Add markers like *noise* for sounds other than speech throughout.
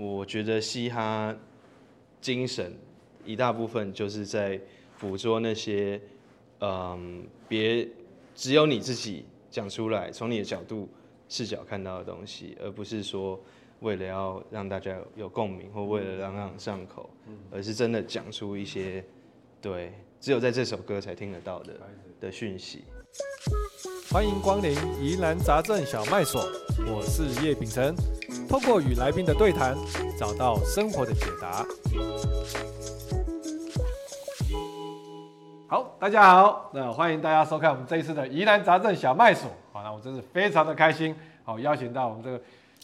我觉得嘻哈精神一大部分就是在捕捉那些，嗯，别只有你自己讲出来，从你的角度视角看到的东西，而不是说为了要让大家有共鸣，或为了朗朗上口，而是真的讲出一些对只有在这首歌才听得到的的讯息。欢迎光临疑难杂症小卖所，我是叶秉成。透过与来宾的对谈，找到生活的解答。好，大家好，那欢迎大家收看我们这一次的疑难杂症小麦所。好，那我真是非常的开心，好邀请到我们这个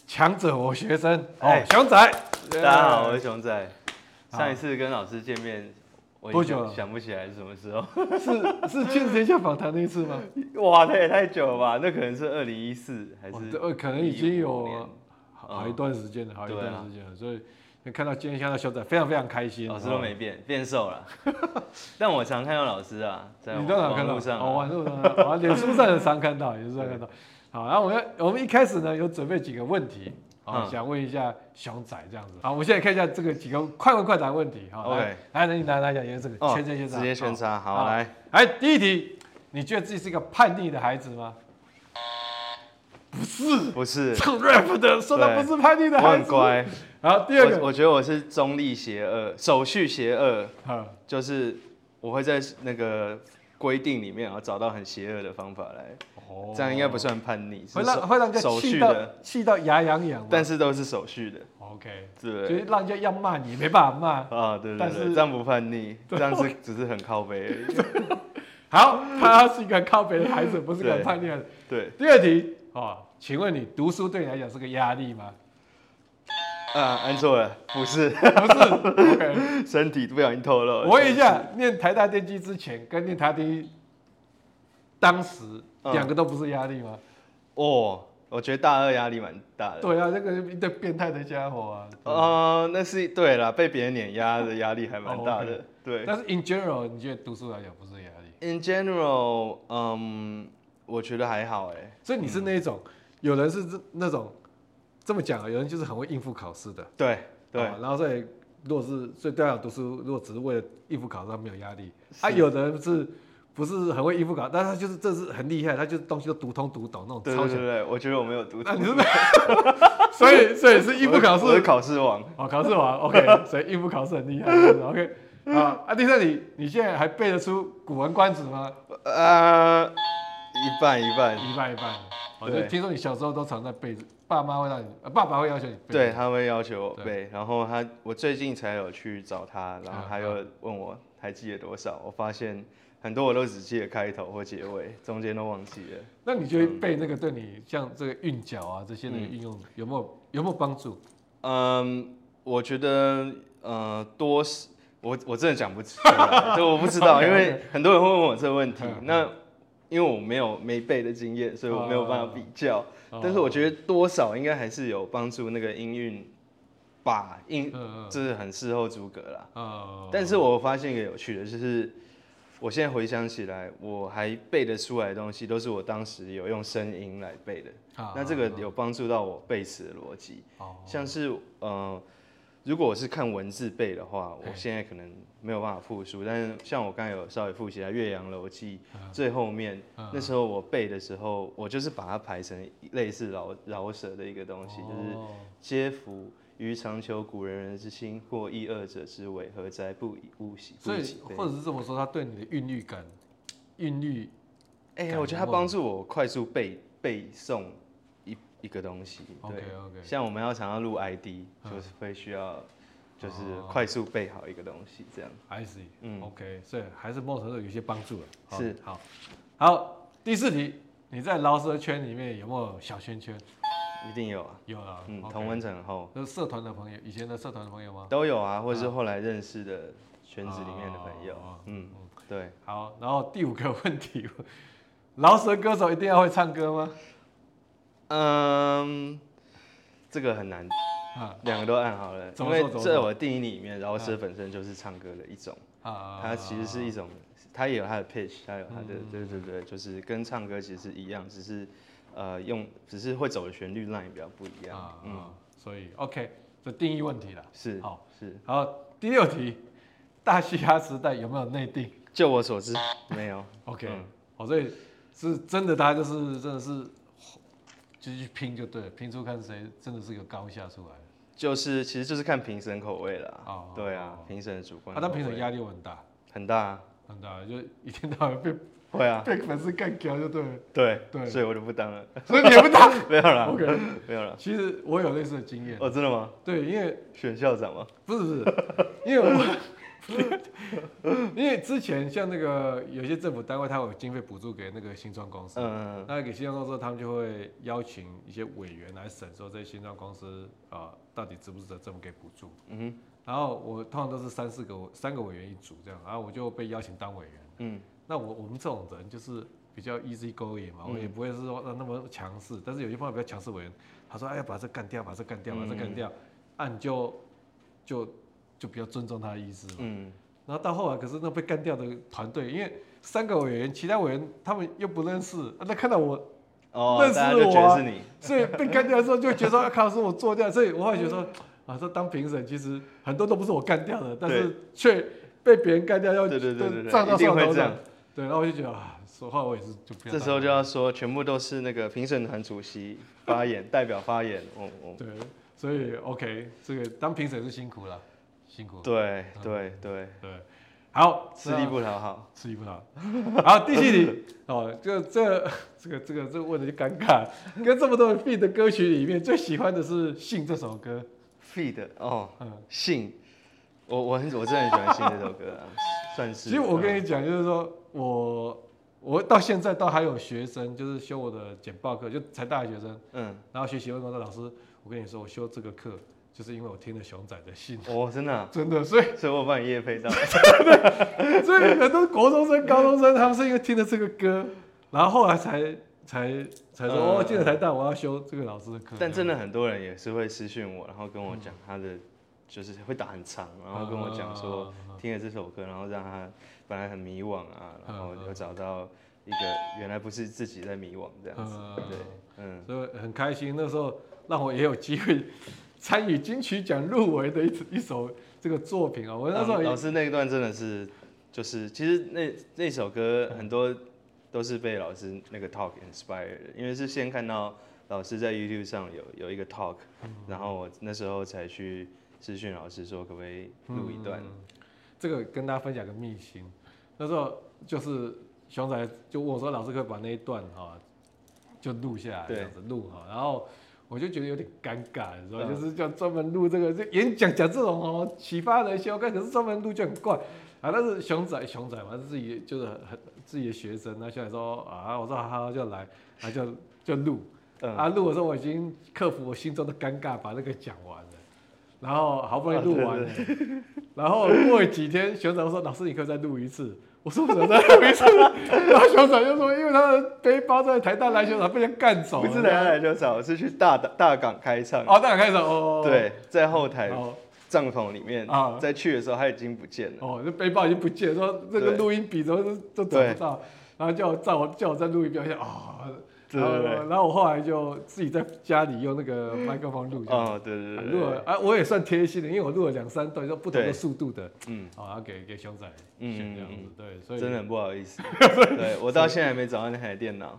强者我学生，哦，熊仔。大家好，我是熊仔。上一次跟老师见面。多久了？想不起来是什么时候？是是《天下访谈》那一次吗？*laughs* 哇，那也太久了吧？那可能是二零一四还是？呃，可能已经有好一段时间了，好一段时间了。所以看到今天看到小仔，非常非常开心。老师都没变，变瘦了。*laughs* 但我常看到老师啊，在网络上，哦，网络上，啊，脸书上也常看到，脸书上看到。好，然后我们我们一开始呢，有准备几个问题。好，想问一下熊仔这样子。好，我们现在看一下这个几个快问快答问题。好来，来，来，来讲一下这个圈圈圈叉，直接圈叉。好，来，来，第一题，你觉得自己是一个叛逆的孩子吗？不是，不是，唱 rap 的说他不是叛逆的孩子。很乖。然后第二个，我觉得我是中立邪恶，手续邪恶，就是我会在那个规定里面，然后找到很邪恶的方法来。哦。这样应该不算叛逆，会让会让人家气的。气到牙痒痒，但是都是手续的。OK，对，就是让人家要骂你没办法骂。啊，对对对，这样不叛逆，这样是只是很靠背而已。*laughs* 好，他是一个靠北的孩子，不是个叛逆的。对，第二题哦，请问你读书对你来讲是个压力吗？啊，按错了，不是，不是，*laughs* OK，身体不小心透露。我问一下，念台大电机之前跟念台电当时。两个都不是压力吗？哦，我觉得大二压力蛮大的。对啊，那个一个变态的家伙啊。呃，那是对啦，被别人碾压的压力还蛮大的。对。但是 in general，你觉得读书来讲不是压力？In general，嗯，我觉得还好哎。所以你是那种，有人是那种这么讲啊，有人就是很会应付考试的。对对。然后所以如果是所以对啊，读书如果只是为了应付考试，他没有压力。啊，有的人是。不是很会应付考，但他就是这是很厉害，他就是东西都读通读懂那种超强。对对对，我觉得我没有读那。你是？*laughs* 所以所以是应付考试。我是考试王。哦，考试王，OK。*laughs* 所以应付考试很厉害，OK。啊，啊，第三题，你现在还背得出《古文观止》吗？呃，一半一半，一半一半。我就听说你小时候都常在背，爸妈会让你，爸爸会要求你背。对，他会要求我背，然后他，我最近才有去找他，然后他又问我还记得多少，我发现。很多我都只记得开头或结尾，中间都忘记了。那你觉得背那个对你像这个韵脚啊这些的运用有没有有没有帮助？嗯，我觉得呃多是，我我真的讲不出来，*laughs* 这我不知道，因为很多人会问我这个问题。那因为我没有没背的经验，所以我没有办法比较。但是我觉得多少应该还是有帮助，那个音韵把音这是很事后诸葛啦。但是我发现一个有趣的就是。我现在回想起来，我还背得出来的东西，都是我当时有用声音来背的。啊、那这个有帮助到我背词的逻辑。啊、像是呃，如果我是看文字背的话，我现在可能没有办法复述。但是像我刚才有稍微复习下《岳阳楼记》最后面，啊、那时候我背的时候，我就是把它排成类似饶饶舌的一个东西，就是皆夫。于长求古人人之心，或异二者之为，何哉？不以物喜。所以，或者是这么说，他对你的韵律感，韵律，哎、欸，我觉得他帮助我快速背背诵一一个东西。对 OK OK。像我们要想要录 ID，就是会需要，就是快速备好一个东西，这样。I see。嗯，OK，所以还是某种程度有些帮助了。是，好，好，第四题，你在饶舌圈里面有没有小圈圈？一定有啊，有啊，嗯，同温层后，都是社团的朋友，以前的社团的朋友吗？都有啊，或者是后来认识的圈子里面的朋友，嗯，对。好，然后第五个问题，*laughs* 饶舌歌手一定要会唱歌吗？嗯，这个很难，两个都按好了，因为在我的定义里面，饶舌本身就是唱歌的一种，啊它其实是一种，它也有它的 pitch，它有它的，对对对，就是跟唱歌其实是一样，只是。呃，用只是会走的旋律 line 比较不一样，嗯，所以 OK，这定义问题了。是，好是。好，第六题，大嘻哈时代有没有内定？就我所知，没有。OK，好，所以是真的，大家就是真的是就去拼就对了，拼出看谁真的是个高下出来。就是其实就是看评审口味了。哦，对啊，评审的主观。啊，但评审压力很大。很大。很大，就一天到晚被。会啊，被粉丝干掉就对了。对对，所以我就不当了。所以你也不当？*laughs* 没有了，OK，没有了。其实我有类似的经验。哦，真的吗？对，因为选校长吗？不是不是，因为我，*laughs* 因为之前像那个有些政府单位，他有经费补助给那个新创公司。嗯嗯。那给新创公司，他们就会邀请一些委员来审，说这些新创公司啊，到底值不值得政府给补助？嗯哼。然后我通常都是三四个，三个委员一组这样，然后我就被邀请当委员。嗯。那我我们这种人就是比较 easy going 嘛，我也不会是说那么强势，但是有些方法比较强势委员，他说哎呀把这干掉，把这干掉，把这干掉，啊你就就就比较尊重他的意思嘛。嗯。然后到后来，可是那被干掉的团队，因为三个委员，其他委员他们又不认识，那看到我哦认识我，所以被干掉的时候就觉得说 *laughs* 靠是我做掉，所以我会觉得说啊说当评审其实很多都不是我干掉的，但是却被别人干掉，要对对对站到上头上。对，然后我就觉得啊，说话我也是就不要。这时候就要说，全部都是那个评审团主席发言，*laughs* 代表发言。哦哦。对，所以 OK，这个当评审是辛苦了，辛苦。对对对对。好，吃力不讨好，吃力不讨好。好，第七题哦，这这这个这个这个问的就尴尬，跟这么多 feed 的歌曲里面，最喜欢的是《信》这首歌。feed 哦，嗯，信。我我很我真的很喜欢《信》这首歌啊，*laughs* 算是。其实我跟你讲，就是说。我我到现在都还有学生，就是修我的简报课，就才大学生，嗯，然后学习问我说，老师，我跟你说，我修这个课，就是因为我听了熊仔的信。哦，真的、啊，*laughs* 真的，所以所以我帮你业配到。*laughs* 对，所以很多国中生、高中生，他们是因为听了这个歌，然后后来才才才说，哦，进了台大，我要修这个老师的课。但真的很多人也是会私讯我，然后跟我讲他的，就是会打很长，然后跟我讲说，听了这首歌，然后让他。本来很迷惘啊，然后又找到一个原来不是自己在迷惘这样子，对，嗯，所以很开心。那时候让我也有机会参与金曲奖入围的一一首这个作品啊。我那时候老师那一段真的是，就是其实那那首歌很多都是被老师那个 talk inspired 的，因为是先看到老师在 YouTube 上有有一个 talk，然后我那时候才去私讯老师说可不可以录一段。这个跟大家分享个秘辛，那时候就是熊仔就问我说：“老师可以把那一段哈，就录下来这样子录哈。”然后我就觉得有点尴尬，你知道就是叫专门录这个，就演讲讲这种哦启发人心，可是专门录就很怪啊。但是熊仔熊仔嘛，是自己就是很自己的学生，那现在说啊，我说好好就来，啊就就录，啊录的时候我已经克服我心中的尴尬，把那个讲完了。然后好不容易录完了，*laughs* 然后过了几天，熊仔说：“老师，你可以再录一次。”我说：“怎么再录一次？” *laughs* 然后熊仔就说：“因为他的背包在台大篮球场被人干走。”不是台大篮球场，是去大大港开唱。哦，大港开唱哦。对，在后台帐篷里面啊，在去的时候他已经不见了。哦，这背包已经不见了，说这个录音笔怎么都都找不到，然后叫我叫我叫我再录一遍，我想啊。对对对，然后我后来就自己在家里用那个 *laughs* 麦克风录。哦，对对对。录了啊，我也算贴心的，因为我录了两三段，就不同的速度的。嗯。好，然后给给熊仔嗯这样子，对，所以真的很不好意思。*laughs* 对，我到现在还没找到那台电脑。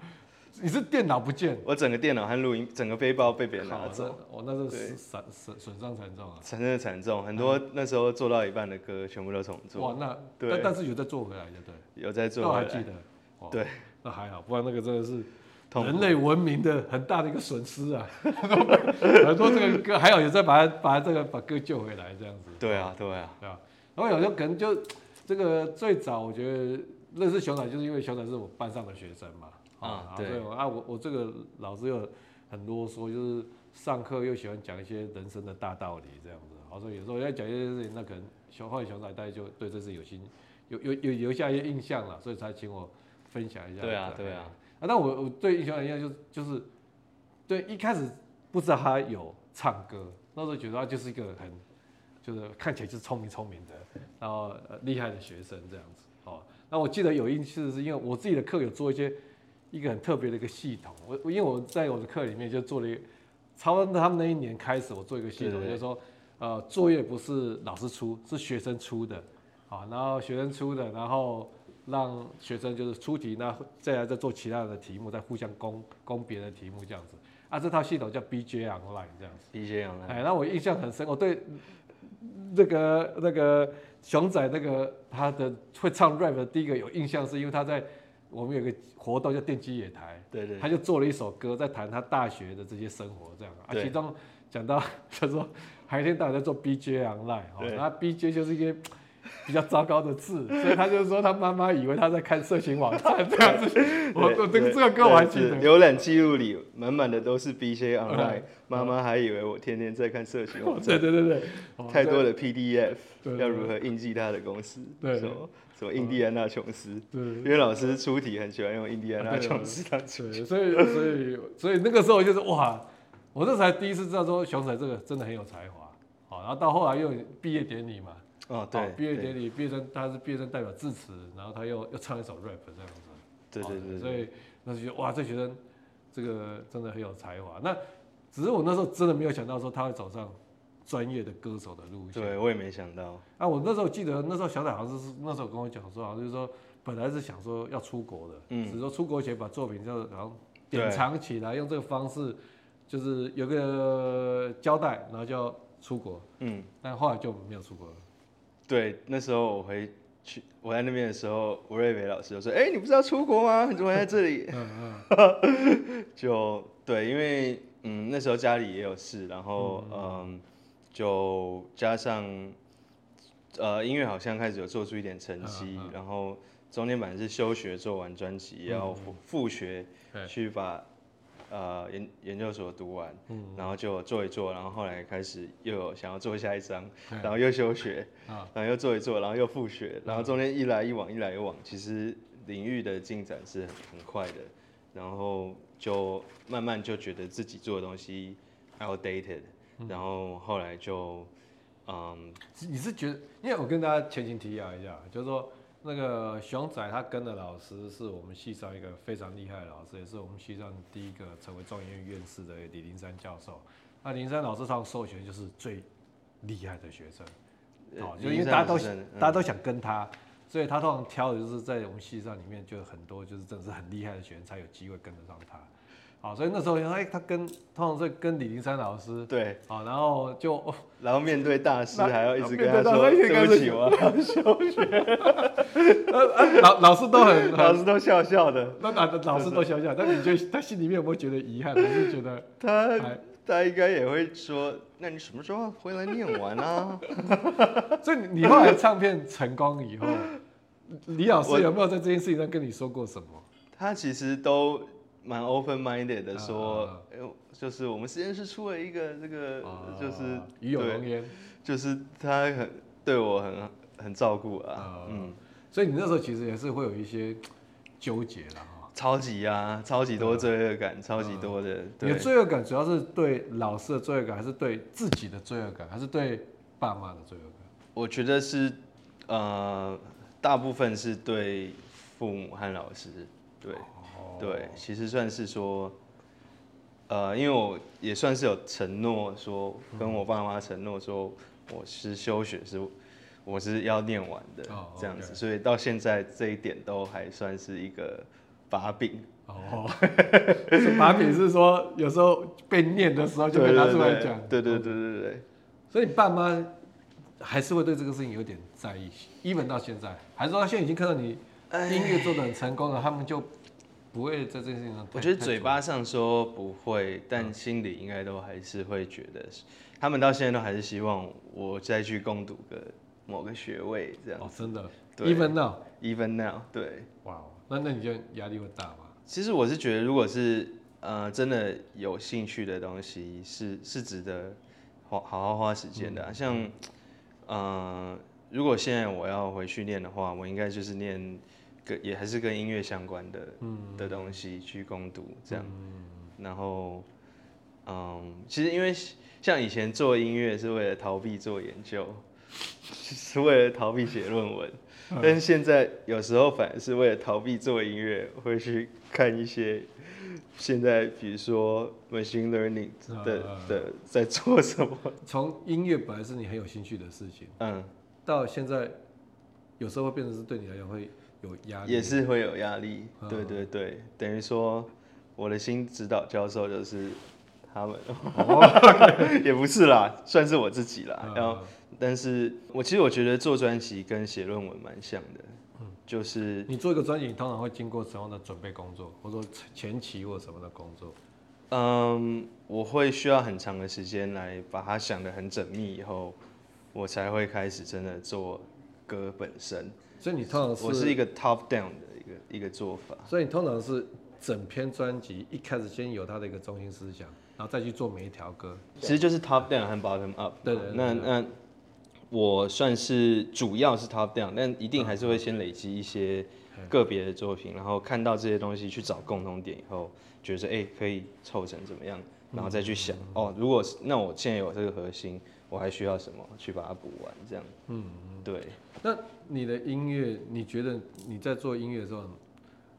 你是电脑不见？我整个电脑和录音，整个背包被别人拿走。我那时候损损损伤惨重啊。真的惨重，很多那时候做到一半的歌全部都重做。哇，那但但是有在做回来的对。有在做。还记得。对。那还好，不然那个真的是。人类文明的很大的一个损失啊！*laughs* 很多这个歌还有也在把它把它这个把歌救回来这样子。对啊，对啊，对啊。然后有时候可能就这个最早我觉得认识熊仔，就是因为熊仔是我班上的学生嘛。啊，对啊，我我这个老师又很啰嗦，就是上课又喜欢讲一些人生的大道理这样子。好，所以有时候要讲一些事情，那可能熊后来熊仔大家就对这事有心有有有留下一些印象了，所以才请我分享一下。对啊，对啊。啊，那我我对熊仔印象就是就是，对一开始不知道他有唱歌，那时候觉得他就是一个很，就是看起来就是聪明聪明的，然后厉害的学生这样子。哦，那我记得有一次是因为我自己的课有做一些一个很特别的一个系统，我我因为我在我的课里面就做了一个，超他们那一年开始我做一个系统，就是说呃，作业不是老师出，是学生出的，啊，然后学生出的，然后让学生就是出题，那再来再做其他的题目，再互相攻攻别的题目这样子。啊，这套系统叫 BJ Online 这样子。BJ Online。哎，那我印象很深，我对那个那个熊仔那个他的会唱 rap 的第一个有印象，是因为他在我们有个活动叫电击野台，对对，他就做了一首歌，在谈他大学的这些生活这样啊，其中讲到 *laughs* 他说。还一天到晚在做 BJ online，哦，那 BJ 就是一个比较糟糕的字，*laughs* 所以他就说他妈妈以为他在看色情网站这样子。*laughs* 我我这个这个歌我还记得。浏览记录里满满的都是 BJ online，妈妈还以为我天天在看色情网站。*laughs* 对对对对，太多的 PDF 要如何印记他的公司？对，什么什么印第安纳琼斯？对，因为老师出题很喜欢用印第安纳琼斯当出题，所以所以所以那个时候就是哇。我这才第一次知道说熊仔这个真的很有才华，好，然后到后来又有毕业典礼嘛，哦对，毕业典礼毕业生他是毕业生代表致辞，然后他又又唱一首 rap 这样子，对对对，所以那就觉得哇这学生这个真的很有才华，那只是我那时候真的没有想到说他会走上专业的歌手的路线，对我也没想到，啊我那时候记得那时候小仔好像是那时候跟我讲说好像就是说本来是想说要出国的，嗯，只是说出国前把作品就然后典藏起来，用这个方式。就是有个交代，然后就要出国，嗯，但后来就没有出国了。对，那时候我回去，我在那边的时候，吴瑞伟老师就说：“哎、欸，你不是要出国吗？你怎么还在这里？”嗯 *laughs* 嗯，*laughs* 就对，因为嗯那时候家里也有事，然后嗯，嗯就加上呃音乐好像开始有做出一点成绩，嗯嗯、然后中间本来是休学做完专辑，也要复学去把。呃，研研究所读完，嗯，然后就做一做，然后后来开始又有想要做下一张，然后又休学，啊，然后又做一做，然后又复学，然后中间一来一往，一来一往，其实领域的进展是很很快的，然后就慢慢就觉得自己做的东西 outdated，然后后来就，嗯，你是觉得，因为我跟大家前情提要一下，就是说。那个熊仔他跟的老师是我们系上一个非常厉害的老师，也是我们系上第一个成为中研院院士的李林山教授。那林山老师上授权就是最厉害的学生，哦，就因为大家都大家都想跟他，所以他通常挑的就是在我们系上里面就很多就是真的是很厉害的学生才有机会跟得上他。好，所以那时候哎，他跟通常是跟李林山老师对，好，然后就 *laughs* 然后面对大师还要一直跟他说对不起，我 *laughs* 要休学。*laughs* 老老师都很老师都笑笑的，那老老师都笑笑，但你觉得他心里面有没有觉得遗憾？还是觉得他他应该也会说，那你什么时候回来念完啊？所以你后来唱片成功以后，李老师有没有在这件事情上跟你说过什么？他其实都。蛮 open minded 的说，哎、啊，就是我们实验室出了一个这个，就是与有荣焉，就是他很对我很很照顾啊，啊，嗯，所以你那时候其实也是会有一些纠结的哈，超级啊，超级多罪恶感，超级多的。你的罪恶感主要是对老师的罪恶感，还是对自己的罪恶感，还是对爸妈的罪恶感？我觉得是，呃，大部分是对父母和老师，对。对，其实算是说，呃，因为我也算是有承诺说，跟我爸妈承诺说，我是休学是，我是要念完的这样子，所以到现在这一点都还算是一个把柄。哦，*laughs* 把柄是说有时候被念的时候就会拿出来讲。对对对对对对。所以你爸妈还是会对这个事情有点在意，even 到现在，还是说他现在已经看到你音乐做的很成功了，他们就。不会在这件事情上，我觉得嘴巴上说不会，但心里应该都还是会觉得，他们到现在都还是希望我再去攻读个某个学位这样。哦，真的？Even now？Even now？对。哇，那那你就压力会大吗？其实我是觉得，如果是呃真的有兴趣的东西，是是值得花好好花时间的、啊。像呃，如果现在我要回去念的话，我应该就是念。也还是跟音乐相关的、嗯、的东西去攻读这样，嗯、然后，嗯，其实因为像以前做音乐是为了逃避做研究，*laughs* 是为了逃避写论文，但是现在有时候反而是为了逃避做音乐，会去看一些现在比如说 machine learning 的的在做什么？*laughs* 从音乐本来是你很有兴趣的事情，嗯，到现在有时候会变成是对你来讲会有压力，也是会有压力。对对对，等于说我的新指导教授就是他们，*laughs* 也不是啦，算是我自己啦。然后，但是我其实我觉得做专辑跟写论文蛮像的。就是你做一个专辑，你通常会经过什么样的准备工作，或者说前期或什么的工作？嗯，我会需要很长的时间来把它想得很缜密，以后我才会开始真的做歌本身。所以你通常是，我是一个 top down 的一个一个做法。所以你通常是整篇专辑一开始先有它的一个中心思想，然后再去做每一条歌。其实就是 top down 和 bottom up。对那那。我算是主要是 top down，但一定还是会先累积一些个别的作品，然后看到这些东西去找共同点以后，觉得哎、欸、可以凑成怎么样，然后再去想哦，如果那我现在有这个核心，我还需要什么去把它补完这样。嗯，对。那你的音乐，你觉得你在做音乐的时候，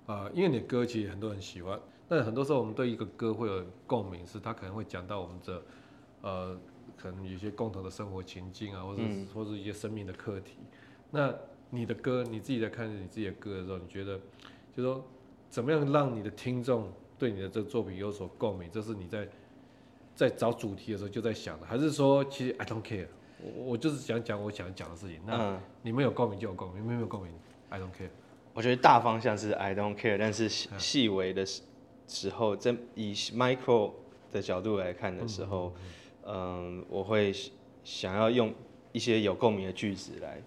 啊、呃，因为你的歌其实很多人喜欢，但很多时候我们对一个歌会有共鸣，是它可能会讲到我们的呃。可能有些共同的生活情境啊，或者或者一些生命的课题。那你的歌，你自己在看你自己的歌的时候，你觉得，就说怎么样让你的听众对你的这个作品有所共鸣？这是你在在找主题的时候就在想的，还是说其实 I don't care，我我就是想讲我想讲的事情。那你们有共鸣就有共鸣，你们没有共鸣 I don't care。我觉得大方向是 I don't care，但是细微的时候，在以 micro 的角度来看的时候。嗯嗯，我会想要用一些有共鸣的句子来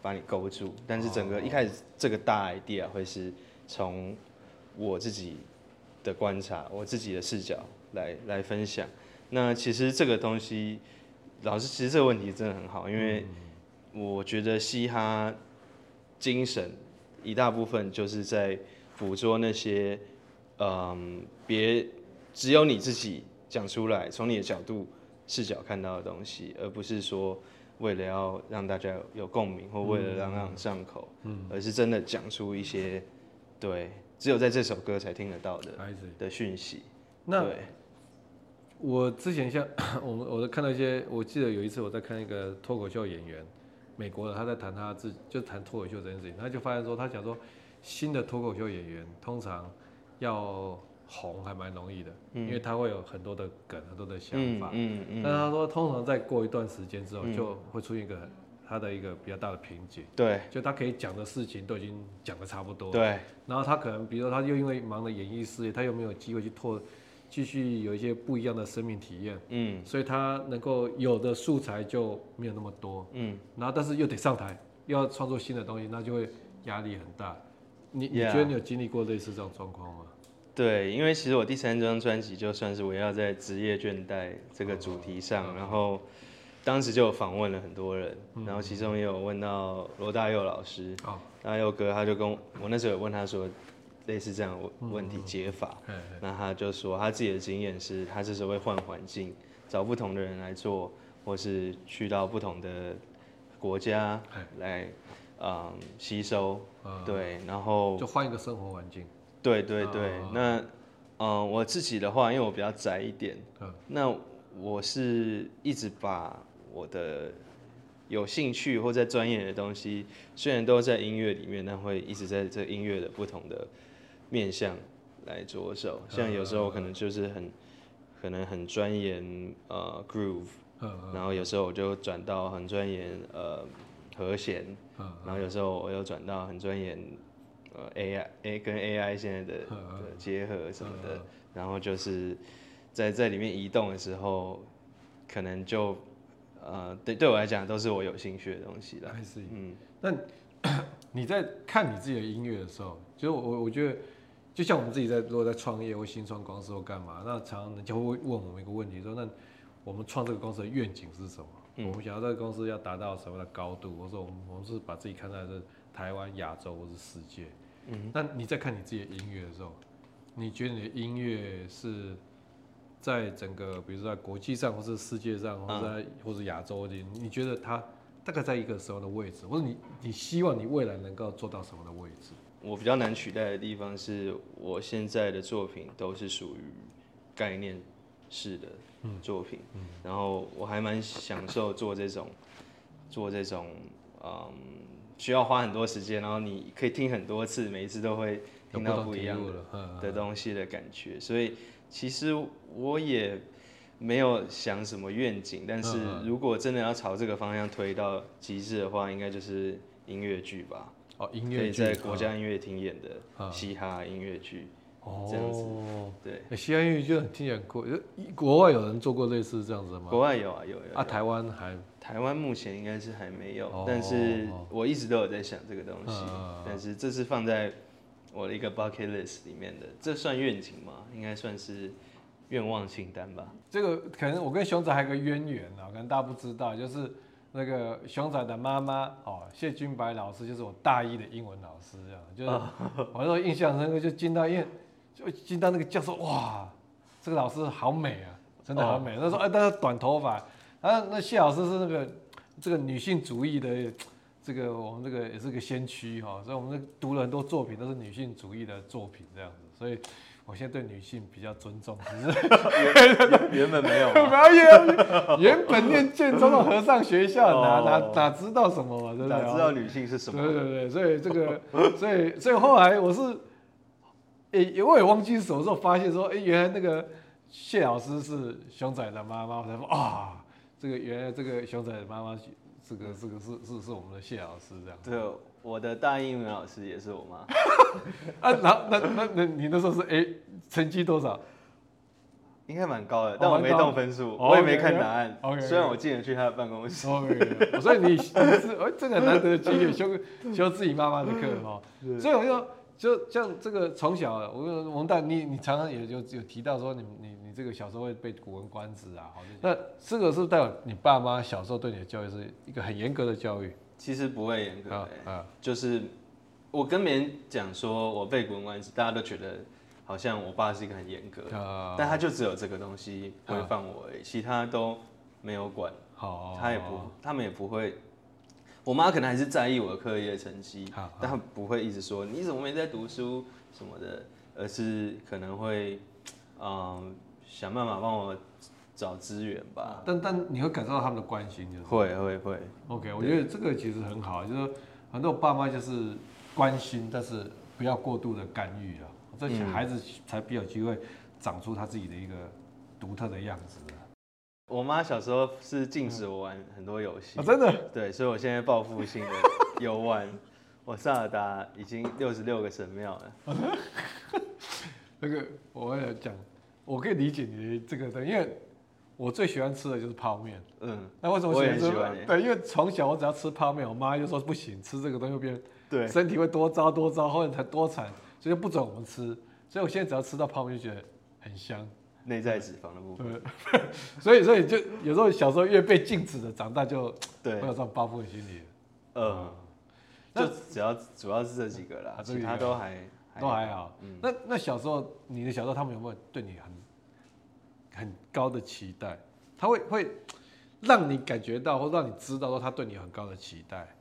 把你勾住，但是整个一开始这个大 idea 会是从我自己的观察、我自己的视角来来分享。那其实这个东西，老师其实这个问题真的很好，因为我觉得嘻哈精神一大部分就是在捕捉那些，嗯，别只有你自己讲出来，从你的角度。视角看到的东西，而不是说为了要让大家有共鸣，或为了让朗上口，嗯，而是真的讲出一些对只有在这首歌才听得到的的讯息。那我之前像 *clears throat* 我我都看到一些，我记得有一次我在看一个脱口秀演员，美国的，他在谈他自己就谈脱口秀这件事情，他就发现说他讲说新的脱口秀演员通常要。红还蛮容易的，因为他会有很多的梗，很多的想法。嗯嗯，嗯。但他说，通常在过一段时间之后，就会出现一个他的一个比较大的瓶颈。对。就他可以讲的事情都已经讲的差不多。对。然后他可能，比如说，他又因为忙着演艺事业，他又没有机会去拓，继续有一些不一样的生命体验。嗯。所以他能够有的素材就没有那么多。嗯。然后，但是又得上台，又要创作新的东西，那就会压力很大。你你觉得你有经历过类似这种状况吗？对，因为其实我第三张专辑就算是围绕在职业倦怠这个主题上，然后当时就有访问了很多人，然后其中也有问到罗大佑老师，哦大佑哥他就跟我，我那时候有问他说，类似这样问题解法，那他就说他自己的经验是，他这时候会换环境，找不同的人来做，或是去到不同的国家来，嗯，吸收，对，然后就换一个生活环境。对对对，那，嗯，我自己的话，因为我比较宅一点，那我是一直把我的有兴趣或在钻研的东西，虽然都在音乐里面，但会一直在这音乐的不同的面向来着手。像有时候可能就是很，可能很钻研呃 groove，然后有时候我就转到很钻研呃和弦，然后有时候我又转到很钻研。呃，AI A 跟 AI 现在的的结合什么的，然后就是在在里面移动的时候，可能就呃对对我来讲都是我有兴趣的东西了。嗯，那你在看你自己的音乐的时候，就我我觉得，就像我们自己在如果在创业或新创公司或干嘛，那常常人家会问我们一个问题，说那我们创这个公司的愿景是什么？嗯、我们想要这个公司要达到什么的高度？或者说我们我们是把自己看在是台湾、亚洲或是世界？嗯，那你在看你自己的音乐的时候，你觉得你的音乐是在整个，比如说在国际上，或是世界上，或者在或者亚洲的，你觉得它大概在一个什么的位置，或者你你希望你未来能够做到什么的位置？我比较难取代的地方是，我现在的作品都是属于概念式的作品，嗯。嗯、然后我还蛮享受做这种做这种嗯需要花很多时间，然后你可以听很多次，每一次都会听到不一样的的东西的感觉，所以其实我也没有想什么愿景，但是如果真的要朝这个方向推到极致的话，应该就是音乐剧吧。哦，音乐剧可以在国家音乐厅演的嘻哈音乐剧，哦，这样子，对，嘻哈音乐剧很听起来国，国外有人做过类似这样子的吗？国外有啊，有有，有。啊，台湾还？台湾目前应该是还没有，但是我一直都有在想这个东西，但是这是放在我的一个 bucket list 里面的，这算愿景吗？应该算是愿望清单吧。这个可能我跟熊仔还有个渊源啊，可能大家不知道，就是。那个熊仔的妈妈哦，谢君白老师就是我大一的英文老师，这样就是我那时候印象深刻，就进到因为就进到那个教授，哇，这个老师好美啊，真的好美。那时候哎，他短头发，啊，那谢老师是那个这个女性主义的这个我们这个也是个先驱哈，所以我们读了很多作品都是女性主义的作品这样子，所以。我现在对女性比较尊重，只是原，原本没有，*laughs* 没有，原本念建中的和尚学校，哪哪哪知道什么嘛，对不对？哪知道女性是什么？对对对，所以这个，*laughs* 所以所以后来我是，诶、欸，我也忘记什么时候发现说，诶、欸，原来那个谢老师是熊仔的妈妈，我才说啊，这个原来这个熊仔的妈妈，这个这个是是是我们的谢老师这样。对。我的大英文老师也是我妈 *laughs* 啊，然后那那那你那时候是哎成绩多少？应该蛮高的，但我没动分数，我也没看答案。虽然我进得去他的办公室。OK，所以你你是哎这个难得的机会修修自己妈妈的课 *laughs* 哈。所以我就就像这个从小我王大你你常常也就有提到说你你你这个小时候会背《古文观止》啊，那这个是代表你爸妈小时候对你的教育是一个很严格的教育。其实不会严格、欸，啊啊、就是我跟别人讲说我背《古文观止》，大家都觉得好像我爸是一个很严格，啊、但他就只有这个东西规范我而已，啊、其他都没有管。好，他也不，他们也不会。我妈可能还是在意我的课业成绩，啊、但她不会一直说你怎么没在读书什么的，而是可能会嗯想办法帮我。找资源吧，但但你会感受到他们的关心，就是会会会。OK，我觉得这个其实很好，就是很多爸妈就是关心，但是不要过度的干预啊，这些孩子才比较有机会长出他自己的一个独特的样子。我妈小时候是禁止我玩很多游戏，真的。对，所以我现在报复性的游玩，*laughs* 我萨尔达已经六十六个神庙了。*laughs* 那个我要讲，我可以理解你的这个的，因为。我最喜欢吃的就是泡面，嗯，那为什么喜欢吃？欢对，因为从小我只要吃泡面，我妈就说不行，吃这个东西会变，对，身体会多糟多糟，或者才多惨，所以就不准我们吃。所以我现在只要吃到泡面，就觉得很香。内在脂肪的部分，对，*laughs* 所以所以就有时候小时候越被禁止的，长大就对，会有这种报复的心理。嗯，就只要主要是这几个啦，其他都还都还好。那那小时候你的小时候，他们有没有对你很？很高的期待，他会会让你感觉到，或让你知道说他对你有很高的期待，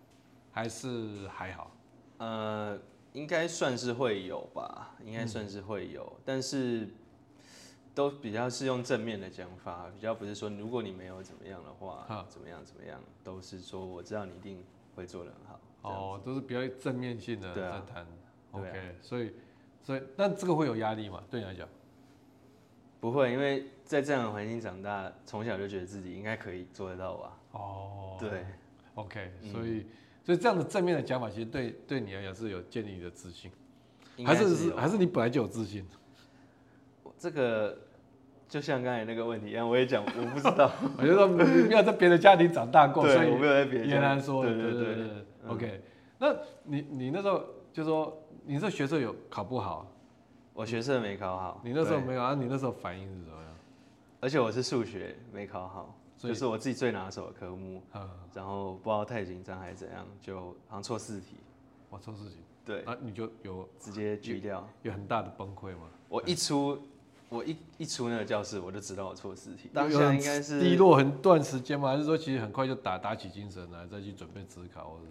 还是还好？呃，应该算是会有吧，应该算是会有，嗯、但是都比较是用正面的讲法，比较不是说如果你没有怎么样的话，怎么样怎么样，都是说我知道你一定会做得很好。哦，都是比较正面性的在谈。啊，所以所以那这个会有压力吗？对你来讲？不会，因为在这样的环境长大，从小就觉得自己应该可以做得到吧。哦，对，OK，所以、嗯、所以这样的正面的讲法，其实对对你来讲是有建立你的自信，还是是还是你本来就有自信？这个就像刚才那个问题一样，我也讲我不知道，*laughs* 我就说没有在别的家庭长大过，所以我没有在别的家庭说，对对对，对，对，OK，那你你那时候就说你这学测有考不好？我学测没考好，你那时候没有啊？你那时候反应是怎么样？而且我是数学没考好，所以就是我自己最拿手的科目，然后不知道太紧张还是怎样，就好像错四题。我错四题。对啊，你就有直接拒掉，有很大的崩溃吗？我一出，我一一出那个教室，我就知道我错四题。当下应该是低落很段时间吗？还是说其实很快就打打起精神来，再去准备职考？或者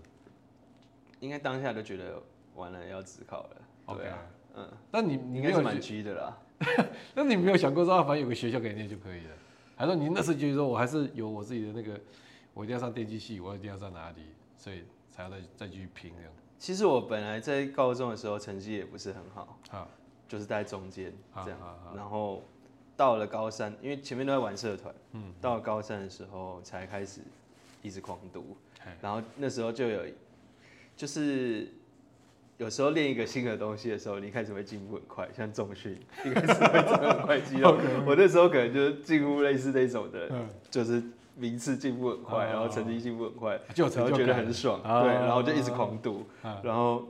应该当下就觉得完了要职考了。对啊，嗯，那你你应该是蛮 G 的啦。*laughs* 那你没有想过说，反正有个学校给你念就可以了？还是说你那时候就是说我还是有我自己的那个，我一定要上电机系，我一定要上哪里，所以才要再再继续拼这样。其实我本来在高中的时候成绩也不是很好，啊，就是在中间这样，然后到了高三，因为前面都在玩社团，嗯，到了高三的时候才开始一直狂读，然后那时候就有，就是。有时候练一个新的东西的时候，你一开始会进步很快，像重训，一开始会长很快肌肉。*laughs* 我那时候可能就是进步类似那种的，就是名次进步很快，然后成绩进步很快，然后觉得很爽，对，然后就一直狂读，然后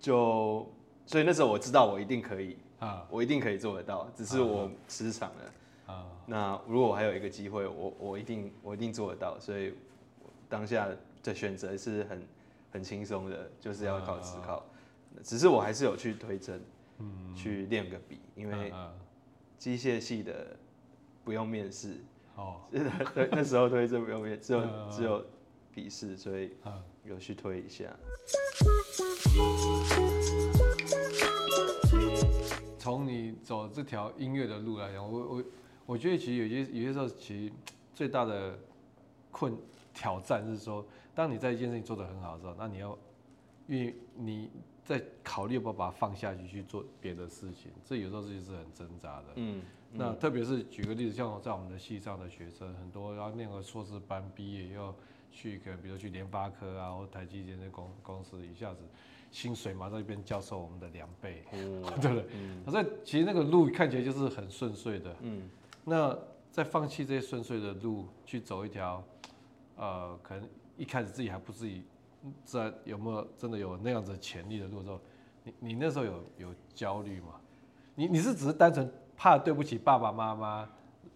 就，所以那时候我知道我一定可以，我一定可以做得到，只是我失常了。那如果我还有一个机会，我我一定我一定做得到，所以当下的选择是很。很轻松的，就是要考指考，只是我还是有去推甄，去练个笔，因为机械系的不用面试，哦，*laughs* 对，那时候推甄不用面，只有只有笔试，所以有去推一下。从你走这条音乐的路来讲，我我我觉得其实有些有些时候，其实最大的困挑战是说。当你在一件事情做得很好的时候，那你要，因为你在考虑要不要把它放下去去做别的事情，这有时候自己是很挣扎的。嗯，嗯，那特别是举个例子，像在我们的系上的学生，很多要念个硕士班毕业，要去可能比如去联发科啊或台积电的公公司，一下子薪水马上就变教授我们的两倍，嗯、*laughs* 对不对？嗯。所以其实那个路看起来就是很顺遂的。嗯。那在放弃这些顺遂的路，去走一条，呃，可能。一开始自己还不自己知道有没有真的有那样子潜力的路的时候，你你那时候有有焦虑吗？你你是只是单纯怕对不起爸爸妈妈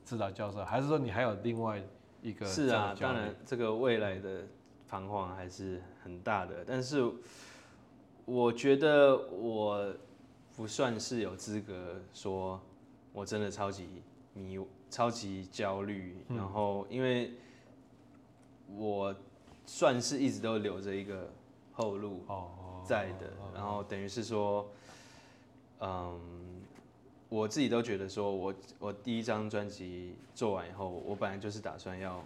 指导教授，还是说你还有另外一个？是啊，当然这个未来的彷徨还是很大的，但是我觉得我不算是有资格说我真的超级迷、超级焦虑，然后因为我。算是一直都留着一个后路在的，然后等于是说，嗯，我自己都觉得说我我第一张专辑做完以后，我本来就是打算要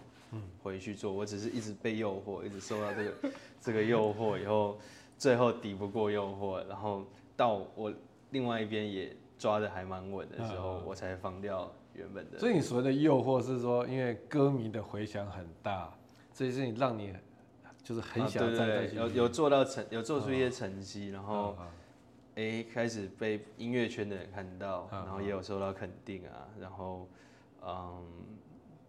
回去做，我只是一直被诱惑，一直受到这个 *laughs* 这个诱惑以后，最后抵不过诱惑，然后到我另外一边也抓的还蛮稳的时候，我才放掉原本的。所以你所谓的诱惑是说，因为歌迷的回响很大，这些事情让你。就是很想在在、啊、有有做到成，有做出一些成绩，然后，哎、欸，开始被音乐圈的人看到，然后也有受到肯定啊，然后，嗯，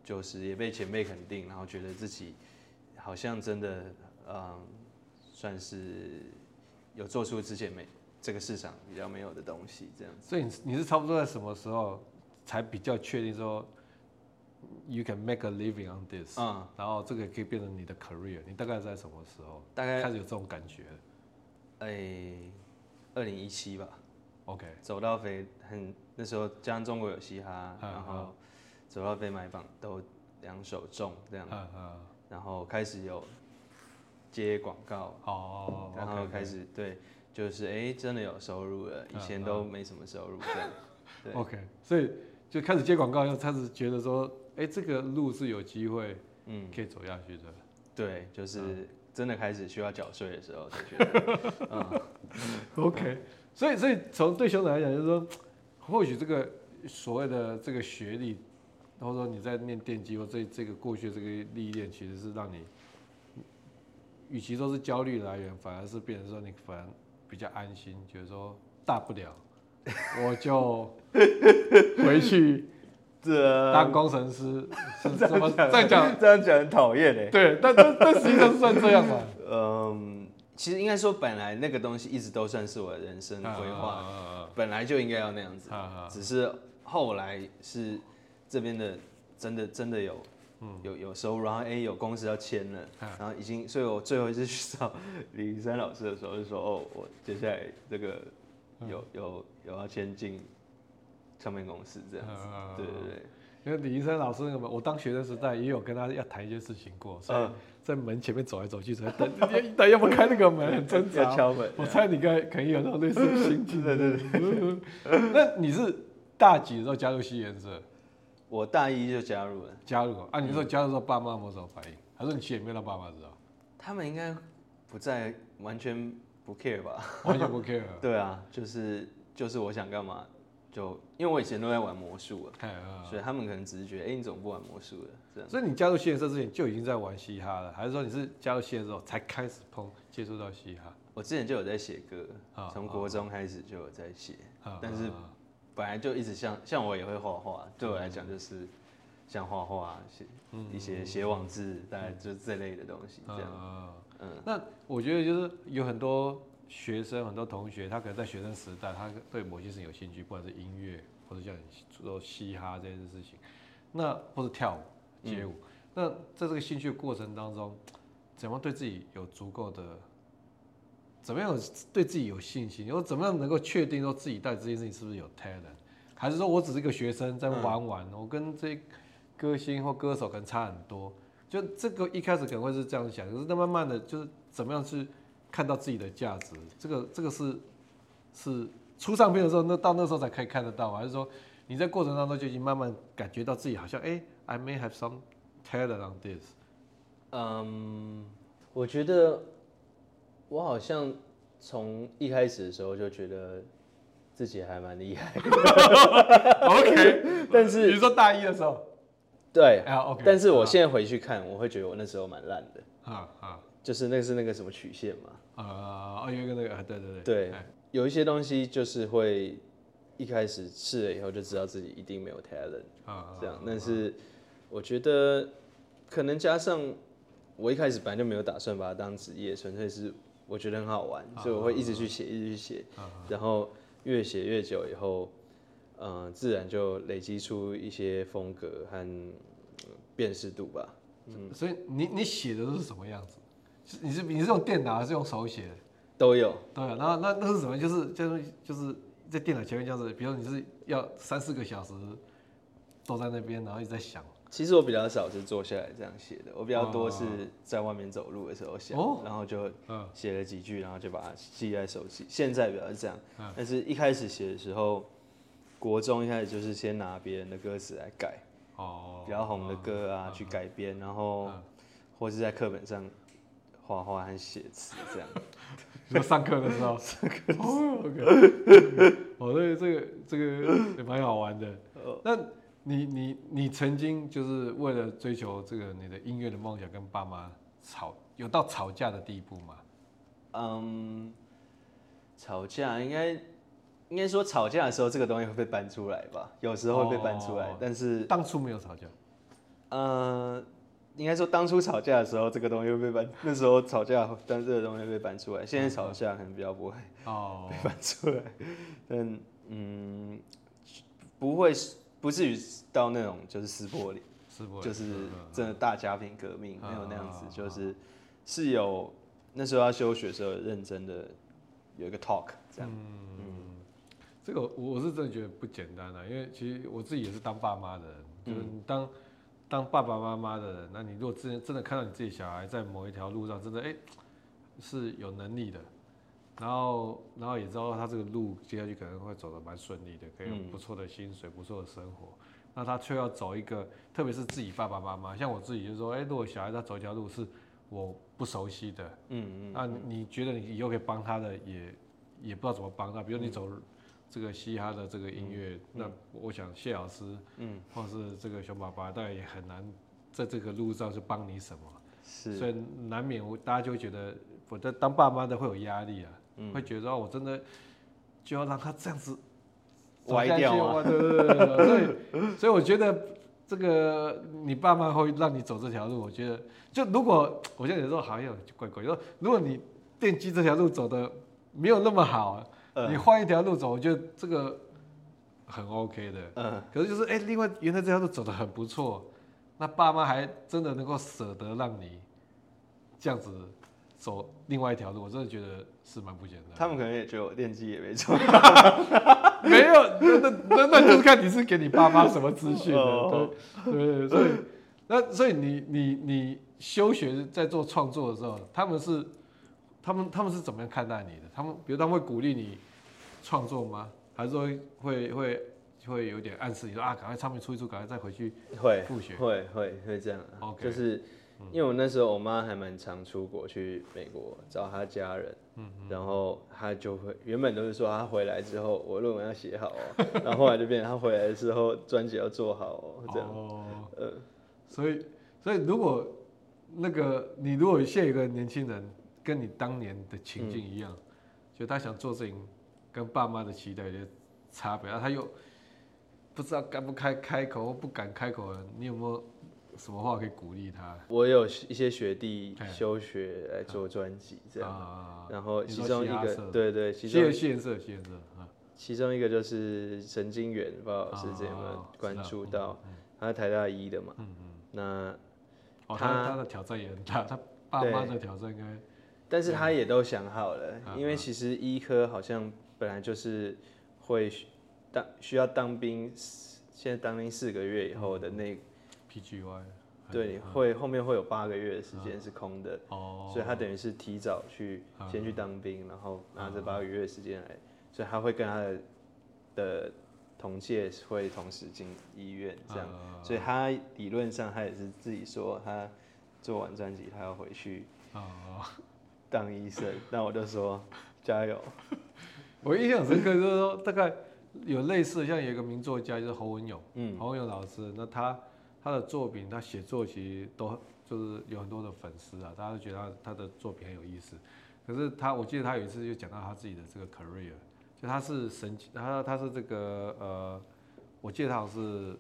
就是也被前辈肯定，然后觉得自己好像真的，嗯，算是有做出之前没这个市场比较没有的东西，这样子。所以你你是差不多在什么时候才比较确定说？You can make a living on this，嗯，然后这个也可以变成你的 career。你大概在什么时候？大概开始有这种感觉？哎，二零一七吧。OK，走到飞很那时候，加上中国有嘻哈，然后走到飞买榜都两手中这样，然后开始有接广告，哦，然后开始对，就是哎，真的有收入了，以前都没什么收入这样。对，OK，所以就开始接广告，又开始觉得说。哎、欸，这个路是有机会，嗯，可以走下去的。对，就是真的开始需要缴税的时候才觉得。*laughs* 嗯，OK。所以，所以从对熊仔来讲，就是说，或许这个所谓的这个学历，或者说你在念电机或这这个过去这个历练，其实是让你，与其说是焦虑来源，反而是变成说你反而比较安心，觉得说大不了，*laughs* 我就回去。是啊，当工程师 *laughs* 是这么这样讲，这样讲很讨厌哎。对，但但但实际上是算这样嘛。*laughs* 嗯，其实应该说，本来那个东西一直都算是我的人生规划，本来就应该要那样子。只是后来是这边的真的真的有有有收入，然后哎有公司要签了，然后已经，所以我最后一次去找李云山老师的时候就说，哦，我接下来这个有有有要签进。唱片公司这样子，对对对，因为李医生老师那个，我当学生时代也有跟他要谈一些事情过，所以在门前面走来走去，在等 *laughs* 等要不开那个门，很挣扎。敲门。我猜你刚才可以有那种类似的心境。对对对。那你是大几的时候加入西研社？我大一就加入了。加入啊？你说加入之后，爸妈有没有什么反应？还是你其实也没有让爸妈知道？他们应该不在，完全不 care 吧？完全不 care。对啊，就是就是我想干嘛。就因为我以前都在玩魔术了，所以他们可能只是觉得，哎，你怎么不玩魔术了？这样。所以你加入嘻研社之前就已经在玩嘻哈了，还是说你是加入嘻研之后才开始碰接触到嘻哈？我之前就有在写歌，从国中开始就有在写，但是本来就一直像像我也会画画，对我来讲就是像画画、写一些写网志，大概就这类的东西这样。嗯，那我觉得就是有很多。学生很多同学，他可能在学生时代，他对某些事情有兴趣，不管是音乐，或者像你做嘻哈这件事情，那或者跳舞、街舞，嗯、那在这个兴趣的过程当中，怎么对自己有足够的，怎么样对自己有信心，又怎么样能够确定说自己到底这件事情是不是有 talent，还是说我只是一个学生在玩玩，嗯、我跟这歌星或歌手可能差很多，就这个一开始可能会是这样想，可是那慢慢的就是怎么样去。看到自己的价值，这个这个是是出唱片的时候，那到那时候才可以看得到，还是说你在过程当中就已经慢慢感觉到自己好像哎、欸、I may have some talent on this。嗯，我觉得我好像从一开始的时候就觉得自己还蛮厉害。*laughs* OK，*laughs* 但是比如说大一的时候，对，OK，但是我现在回去看，我会觉得我那时候蛮烂的。啊啊，就是那个是那个什么曲线嘛。啊，哦，有一个那个，对对对，对，有一些东西就是会一开始试了以后就知道自己一定没有 talent，啊，这样。但是我觉得可能加上我一开始本来就没有打算把它当职业，纯粹是我觉得很好玩，所以我会一直去写，一直去写，然后越写越久以后，嗯，自然就累积出一些风格和辨识度吧。嗯，所以你你写的都是什么样子？你是你是用电脑还是用手写的？都有，都有。然后那那是什么？就是就是就是在电脑前面这样子，比如你是要三四个小时都在那边，然后一直在想。其实我比较少是坐下来这样写的，我比较多是在外面走路的时候想，哦、然后就写了几句，然后就把它记在手机。现在比较是这样，但是一开始写的时候，国中一开始就是先拿别人的歌词来改，哦，比较红的歌啊去改编，然后或是在课本上。画画和写词这样，*laughs* 就上课的时候，上课的时候，OK，哦，对，这个这个也蛮好玩的。那你你你曾经就是为了追求这个你的音乐的梦想，跟爸妈吵，有到吵架的地步吗？嗯，吵架应该应该说吵架的时候，这个东西会被搬出来吧？有时候会被搬出来，但是当初没有吵架。嗯。应该说，当初吵架的时候，这个东西会被搬。那时候吵架，但这个东西会被搬出来。现在吵架可能比较不会哦 *laughs* 被搬出来。但嗯，不会，不至于到那种就是撕破脸，撕破脸就是真的大家庭革命，没有那样子。就是是有那时候要休学的时候，认真的有一个 talk 这样。嗯，这个我是真的觉得不简单啊，因为其实我自己也是当爸妈的人，就是当。当爸爸妈妈的人，那你如果真真的看到你自己小孩在某一条路上，真的哎、欸、是有能力的，然后然后也知道他这个路接下去可能会走得蛮顺利的，可以有不错的薪水、不错的生活，那他却要走一个，特别是自己爸爸妈妈，像我自己就是说，哎、欸，如果小孩他走一条路是我不熟悉的，嗯嗯，那你觉得你以后可以帮他的，也也不知道怎么帮他，比如你走。这个嘻哈的这个音乐，嗯、那我想谢老师，嗯，或是这个熊爸爸，大概也很难在这个路上去帮你什么，是，所以难免我大家就会觉得，我在当爸妈的会有压力啊，嗯、会觉得哦，我真的就要让他这样子歪掉啊，对对对，所以所以我觉得这个你爸妈会让你走这条路，我觉得就如果我现在有时候好像有怪怪，说如果你电机这条路走的没有那么好。你换一条路走，我觉得这个很 OK 的。嗯，可是就是哎、欸，另外原来这条路走的很不错，那爸妈还真的能够舍得让你这样子走另外一条路，我真的觉得是蛮不简单。他们可能也觉得我电机也没错。没有，那那那就是看你是给你爸妈什么资讯的。对对，所以那所以你你你休学在做创作的时候，他们是他们他们是怎么样看待你的？他们比如他们会鼓励你创作吗？还是说会会会有点暗示你说啊，赶快唱片出一出，赶快再回去会复学？会会会这样.就是因为我那时候我妈还蛮常出国去美国找她家人，嗯，然后她就会原本都是说她回来之后我论文要写好哦，*laughs* 然后后来就变成她回来的时候专辑要做好哦，这样。哦。呃，所以所以如果那个你如果现在有一个年轻人跟你当年的情境一样，嗯、就他想做事情。跟爸妈的期待有点差别，然后他又不知道该不该开口或不敢开口，你有没有什么话可以鼓励他？我有一些学弟休学来做专辑，这样，然后其中一个，对对，其中谢颜色，谢颜色，其中一个就是神经元，不知道老师有没有关注到？他是台大一的嘛，那他他的挑战也很大，他爸妈的挑战应该，但是他也都想好了，因为其实医科好像。本来就是会当需要当兵，现在当兵四个月以后的那 PGY，对，会后面会有八个月的时间是空的，哦所以他等于是提早去先去当兵，然后拿这八个月的时间来，所以他会跟他的的同届会同时进医院这样，所以他理论上他也是自己说他做完专辑他要回去当医生，那我就说加油。*laughs* 我印象深刻，就是说大概有类似，像有一个名作家就是侯文勇，嗯，侯文勇老师，那他他的作品，他写作其实都就是有很多的粉丝啊，大家都觉得他他的作品很有意思。可是他，我记得他有一次就讲到他自己的这个 career，就他是神经，他他是这个呃，我记得他好像是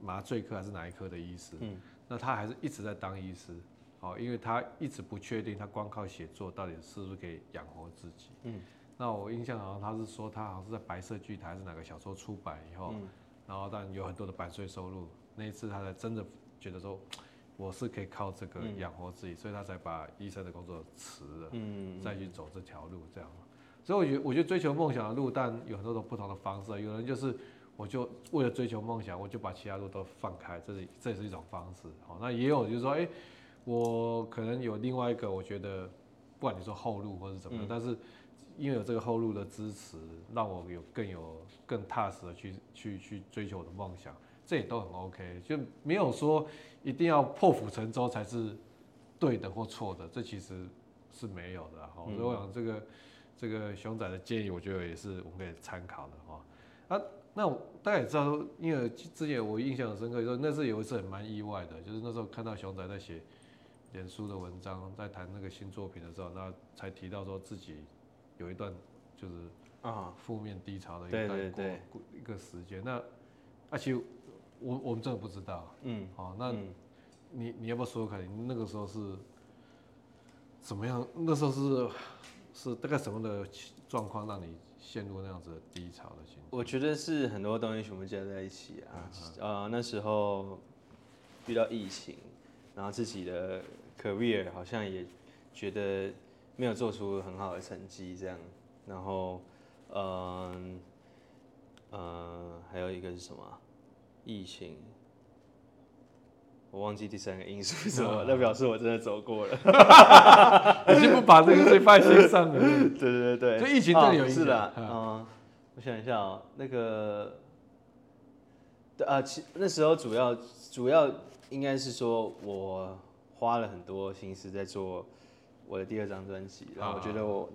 麻醉科还是哪一科的医师，嗯，那他还是一直在当医师，哦，因为他一直不确定他光靠写作到底是不是可以养活自己，嗯。那我印象好像他是说他好像是在白色巨塔还是哪个小说出版以后，嗯、然后但有很多的版税收入，那一次他才真的觉得说我是可以靠这个养活自己，嗯、所以他才把医生的工作辞了，嗯、再去走这条路这样。所以我觉得我觉得追求梦想的路，但有很多种不同的方式。有人就是我就为了追求梦想，我就把其他路都放开，这是这也是一种方式。好，那也有就是说，哎、欸，我可能有另外一个，我觉得不管你说后路或是怎么样，嗯、但是。因为有这个后路的支持，让我有更有更踏实的去去去追求我的梦想，这也都很 OK，就没有说一定要破釜沉舟才是对的或错的，这其实是没有的哈。所以我想这个这个熊仔的建议，我觉得也是我们可以参考的哈。啊，那我大家也知道说，因为之前我印象很深刻，说那是有一次很蛮意外的，就是那时候看到熊仔在写脸书的文章，在谈那个新作品的时候，那才提到说自己。有一段就是啊负面低潮的一段过一个时间，那而且我我们真的不知道，嗯，好，那你你要不要说说看，你那个时候是怎么样？那时候是是大概什么的状况让你陷入那样子的低潮的情况？我觉得是很多东西全部加在一起啊，啊，那时候遇到疫情，然后自己的 career 好像也觉得。没有做出很好的成绩，这样，然后，嗯、呃，嗯、呃，还有一个是什么？疫情，我忘记第三个因素是什么，那表示我真的走过了。*laughs* 已经不把这个事放在心上了。对对对对，就疫情真的有意思。是的，嗯，我想一下哦，那个，啊，其那时候主要主要应该是说我花了很多心思在做。我的第二张专辑，然后我觉得我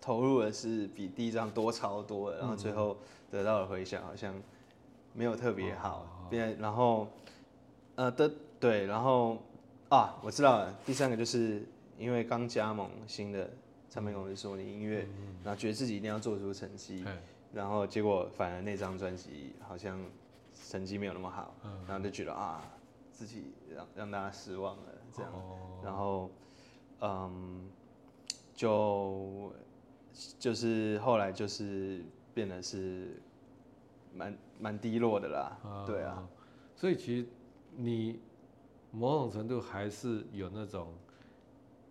投入的是比第一张多超多的，然后最后得到的回响好像没有特别好，变然后呃的对，然后啊我知道了，第三个就是因为刚加盟新的唱片公司索尼音乐，然后觉得自己一定要做出成绩，然后结果反而那张专辑好像成绩没有那么好，然后就觉得啊自己让让大家失望了这样，然后。嗯，就就是后来就是变得是蛮蛮低落的啦，啊对啊，所以其实你某种程度还是有那种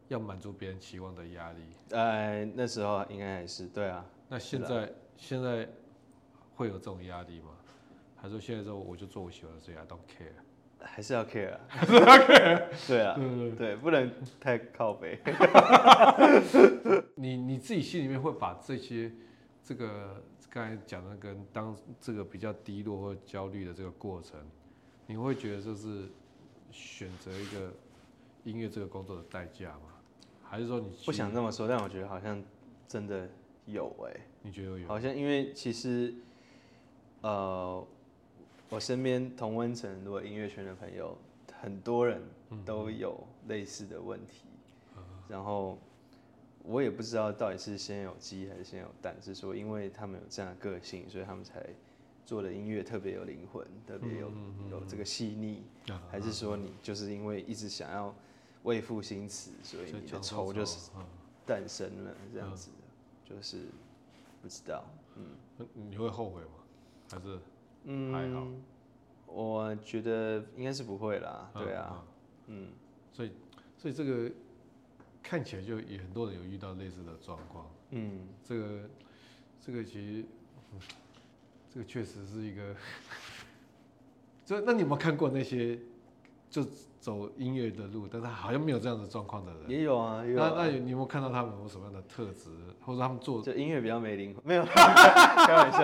要满足别人期望的压力。呃，那时候应该还是对啊。那现在现在会有这种压力吗？还是说现在之后我就做我喜欢的事，I don't care。还是要 care 啊，还是要 care，对啊，对对对，不能太靠北。*laughs* 你你自己心里面会把这些这个刚才讲的跟当这个比较低落或焦虑的这个过程，你会觉得就是选择一个音乐这个工作的代价吗？还是说你不想这么说？但我觉得好像真的有哎、欸，你觉得有？好像因为其实呃。我身边同温层很多音乐圈的朋友，很多人都有类似的问题，然后我也不知道到底是先有鸡还是先有蛋，是说因为他们有这样的个性，所以他们才做的音乐特别有灵魂，特别有有这个细腻，还是说你就是因为一直想要为赋新词，所以你的愁就是诞生了这样子，就是不知道，嗯，你会后悔吗？还是？嗯，还好，我觉得应该是不会啦，对啊，嗯，所以，所以这个看起来就也很多人有遇到类似的状况，嗯，这个，这个其实，这个确实是一个，*laughs* 这那你有没有看过那些就走音乐的路，但是好像没有这样的状况的人？也有啊，有啊，那那你有没有看到他们有什么样的特质，或者他们做就音乐比较没灵魂？没有，*laughs* 开玩笑。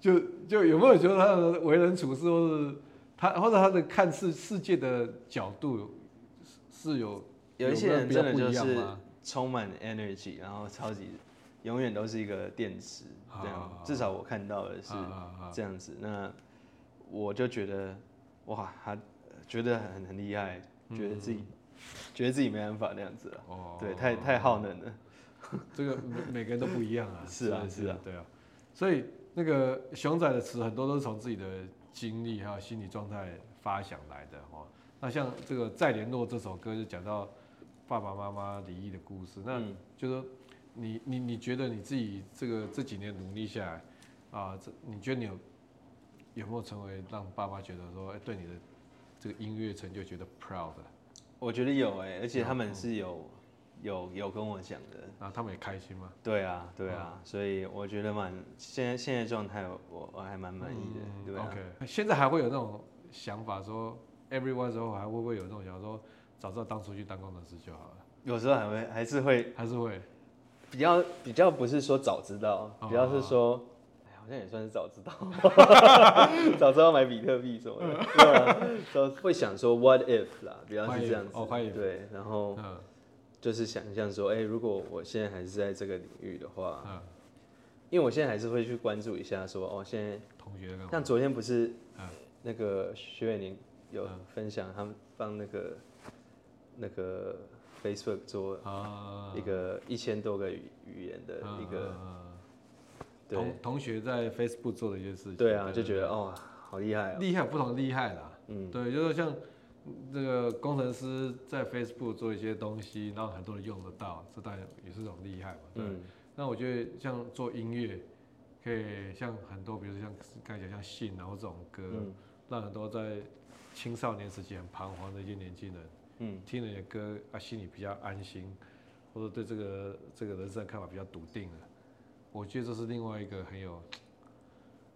就就有没有觉得他的为人处事，或是他或者他的看世世界的角度是有有一些人真的就是充满 energy，然后超级永远都是一个电池这样，至少我看到的是这样子。那我就觉得哇，他觉得很很厉害，觉得自己觉得自己没办法那样子了。哦，对，太太耗能了。这个每每个人都不一样啊。*laughs* 是啊，是啊，对啊，所以。那个熊仔的词很多都是从自己的经历还有心理状态发想来的哦。那像这个《再联络》这首歌就讲到爸爸妈妈离异的故事。那就说你你你觉得你自己这个这几年努力下来啊，这你觉得你有有没有成为让爸妈觉得说，哎，对你的这个音乐成就觉得 proud？我觉得有哎，而且他们是有。有有跟我讲的，然后他们也开心吗？对啊，对啊，所以我觉得蛮现在现在状态，我我还蛮满意的，对吧？OK，现在还会有那种想法说，everyone 之后还会不会有那种想法说，早知道当初去当工程师就好了。有时候还会还是会还是会，比较比较不是说早知道，比较是说，哎，好像也算是早知道，*laughs* 早知道买比特币什么的？都会想说 what if 啦，比较是这样子，哦，对，然后。就是想象说，哎、欸，如果我现在还是在这个领域的话，嗯、因为我现在还是会去关注一下，说，哦，现在同学像昨天不是，那个徐伟宁有分享，他们帮那个那个 Facebook 做一个一千多个语语言的一个，对。同同学在 Facebook 做的一些事情，对啊，就觉得哦，好厉害，厉害不同厉害啦，嗯，对，就是像。这个工程师在 Facebook 做一些东西，让很多人用得到，这当然也是一种厉害嘛。对。嗯、那我觉得像做音乐，可以像很多，比如说像刚才讲像信然后这种歌，嗯、让很多在青少年时期很彷徨的一些年轻人，嗯，听了你的歌啊，心里比较安心，或者对这个这个人生的看法比较笃定了。我觉得这是另外一个很有，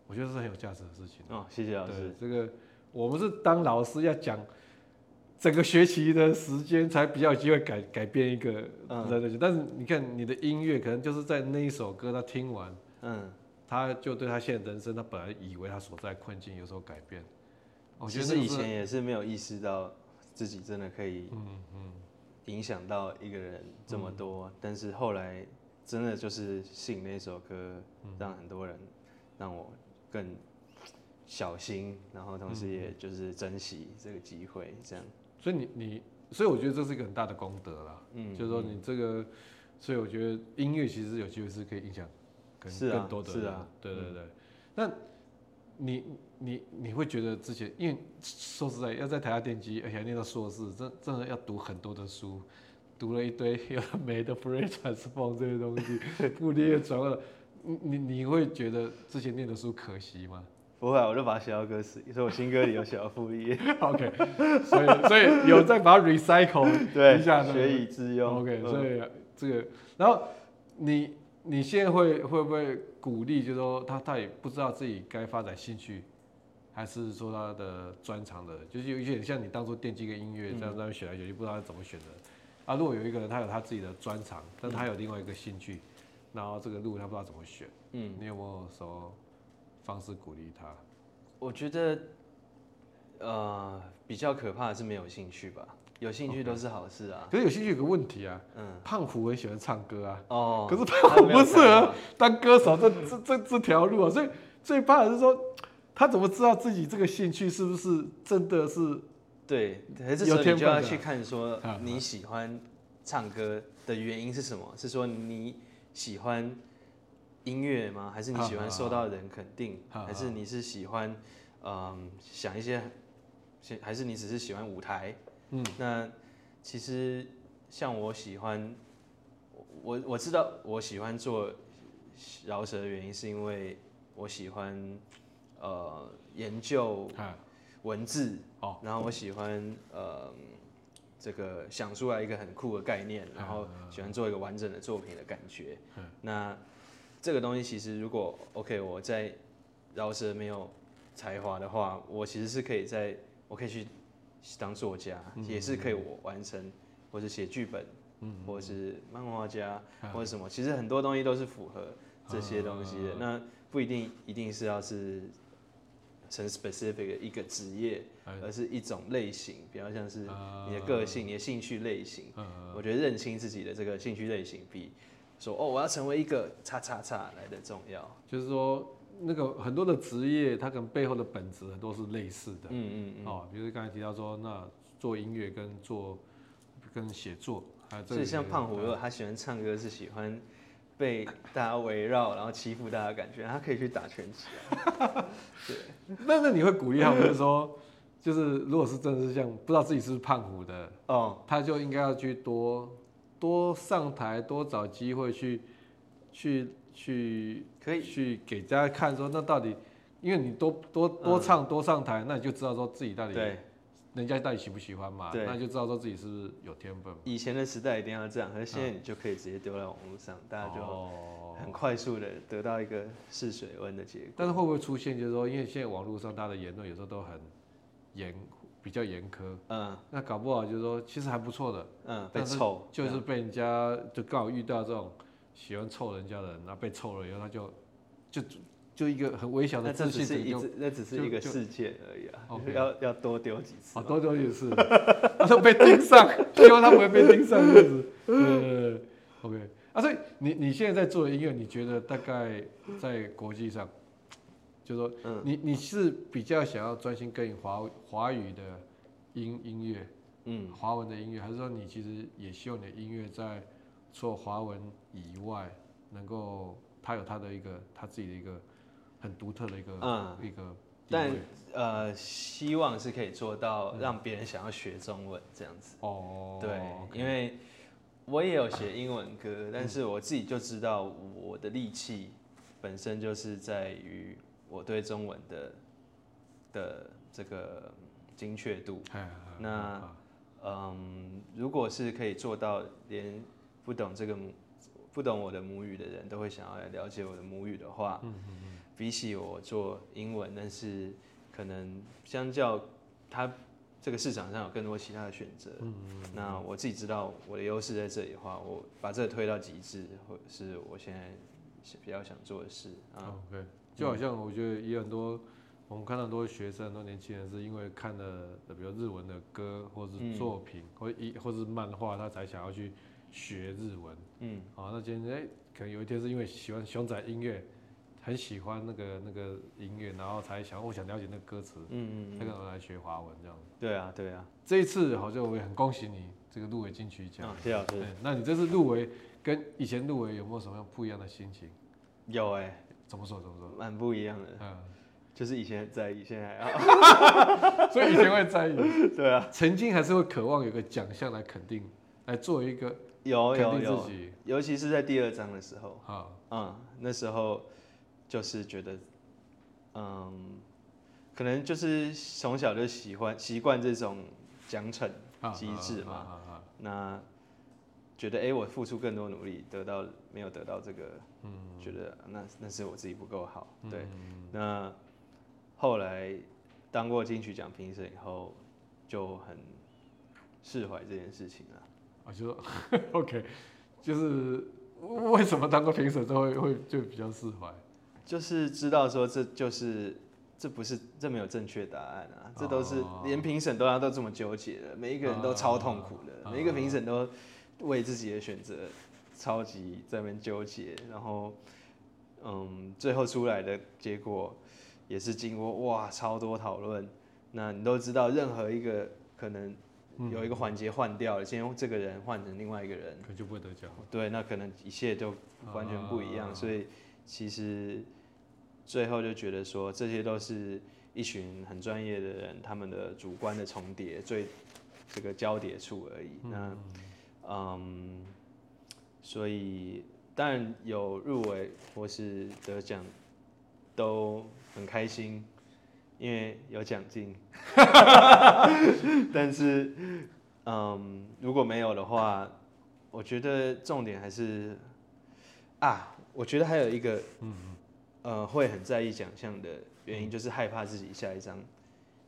我觉得是很有价值的事情。哦，谢谢老师。这个我们是当老师要讲。整个学习的时间才比较有机会改改变一个人的，嗯、但是你看你的音乐，可能就是在那一首歌他听完，嗯，他就对他现在人生，他本来以为他所在困境有所改变。我觉得以前也是没有意识到自己真的可以，嗯嗯，影响到一个人这么多，嗯、但是后来真的就是信那首歌，让很多人让我更小心，然后同时也就是珍惜这个机会，这样。所以你你，所以我觉得这是一个很大的功德啦。嗯，就是说你这个，所以我觉得音乐其实有机会是可以影响更更多的人。是啊，对对对。那你你你会觉得之前，因为说实在，要在台下电机而且还念到硕士，真真的要读很多的书，读了一堆 *laughs* 有的没的 Fourier transform 这些东西，傅立叶传你你会觉得之前念的书可惜吗？不会，我就把它写到歌词里，所以我新歌里有写到副业。*laughs* OK，所以所以有在把它 recycle *laughs* 对一下，学以致用。OK，所以这个，然后你你现在会会不会鼓励，就是说他他也不知道自己该发展兴趣还是说他的专长的，就是有一些像你当初电机跟音乐这样这样选来选去，不知道怎么选的。啊，如果有一个人他有他自己的专长，但他有另外一个兴趣，然后这个路他不知道怎么选，嗯，你有没有什么方式鼓励他？我觉得，呃，比较可怕的是没有兴趣吧。有兴趣都是好事啊。可是有兴趣有个问题啊，嗯，胖虎很喜欢唱歌啊，哦，可是胖虎不适合当歌手这这这这条路啊，所以最怕的是说他怎么知道自己这个兴趣是不是真的是？对，还是说你就要去看说你喜欢唱歌的原因是什么？是说你喜欢音乐吗？还是你喜欢受到人肯定？还是你是喜欢嗯想一些，还是你只是喜欢舞台？嗯，那其实像我喜欢我我知道我喜欢做饶舌的原因是因为我喜欢呃研究。文字哦，然后我喜欢呃，这个想出来一个很酷的概念，然后喜欢做一个完整的作品的感觉。那这个东西其实如果 OK，我在饶舌没有才华的话，我其实是可以在，我可以去当作家，也是可以我完成，或者写剧本，或者是漫画家，或者什么，其实很多东西都是符合这些东西的。那不一定一定是要是。成 specific 的一个职业，而是一种类型，比较像是你的个性、你的兴趣类型。我觉得认清自己的这个兴趣类型，比说哦我要成为一个叉叉叉来的重要。就是说，那个很多的职业，它可能背后的本质很多是类似的。嗯嗯嗯。哦，比如刚才提到说，那做音乐跟做跟写作，还有这。所以像胖虎，如果他喜欢唱歌，是喜欢。被大家围绕，然后欺负大家的感觉，他可以去打拳击啊。*laughs* 对，那那你会鼓励他，就是说，就是如果是真的是像不知道自己是不是胖虎的，哦，他就应该要去多多上台，多找机会去去去可以去给大家看，说那到底，因为你多多多唱多上台，那你就知道说自己到底对。人家到底喜不喜欢嘛？对，那就知道说自己是不是有天分。以前的时代一定要这样，可是现在你就可以直接丢在网络上，大家就很快速的得到一个试水温的结果。但是会不会出现，就是说，因为现在网络上大家的言论有时候都很严，比较严苛。嗯。那搞不好就是说，其实还不错的。嗯。被臭。就是被人家就刚好遇到这种喜欢臭人家的人，然后被臭了以后，他就就。就一个很微小的自信，那只是一那只是一个事件而已啊！要要多丢几次，多丢几次，*laughs* 他说被盯上，*laughs* 希望他不会被盯上，这样子。呃，OK，啊，所以你你现在在做的音乐，你觉得大概在国际上，就是说，你你是比较想要专心跟华华语的音音乐，嗯，华文的音乐，还是说你其实也希望你的音乐在做华文以外，能够它有它的一个它自己的一个。很独特的一个，嗯，一个，但呃，希望是可以做到让别人想要学中文这样子。哦，对，okay. 因为我也有写英文歌，但是我自己就知道我的力气本身就是在于我对中文的的这个精确度。那嗯，如果是可以做到连不懂这个不懂我的母语的人都会想要来了解我的母语的话，嗯比起我做英文，但是可能相较它这个市场上有更多其他的选择。嗯，那我自己知道我的优势在这里的话，我把这个推到极致，或者是我现在比较想做的事啊。就好像我觉得也有很多，我们看到很多学生、很多年轻人是因为看了比如日文的歌，或是作品，嗯、或一或是漫画，他才想要去学日文。嗯，好，那今天哎，可能有一天是因为喜欢熊仔音乐。很喜欢那个那个音乐，然后才想我想了解那个歌词，嗯嗯，才可能来学华文这样子。对啊，对啊。这一次好像我也很恭喜你这个入围金曲奖。谢老师。那你这次入围跟以前入围有没有什么样不一样的心情？有哎、欸。怎么说？怎么说？蛮不一样的。嗯。就是以前在意，现在还好。*laughs* 所以以前会在意。*laughs* 对啊。曾经还是会渴望有个奖项来肯定，来做一个有有有，尤其是在第二章的时候。啊。嗯，那时候。就是觉得，嗯，可能就是从小就喜欢习惯这种奖惩机制嘛。啊啊啊啊、那觉得哎、欸，我付出更多努力，得到没有得到这个，嗯，觉得那那是我自己不够好。对，嗯、那后来当过金曲奖评审以后，就很释怀这件事情了。啊，就说 *laughs* OK，就是为什么当过评审之后会会就比较释怀？就是知道说这就是这不是这没有正确答案啊，这都是连评审都要都这么纠结的，每一个人都超痛苦的，每一个评审都为自己的选择超级在那边纠结，然后嗯，最后出来的结果也是经过哇超多讨论，那你都知道任何一个可能有一个环节换掉了，先用这个人换成另外一个人，可就不会得奖。对，那可能一切就完全不一样，所以其实。最后就觉得说，这些都是一群很专业的人，他们的主观的重叠，最这个交叠处而已。那，嗯，所以当然有入围或是得奖，都很开心，因为有奖金。*laughs* 但是，嗯，如果没有的话，我觉得重点还是啊，我觉得还有一个，嗯。呃，会很在意奖项的原因，就是害怕自己下一张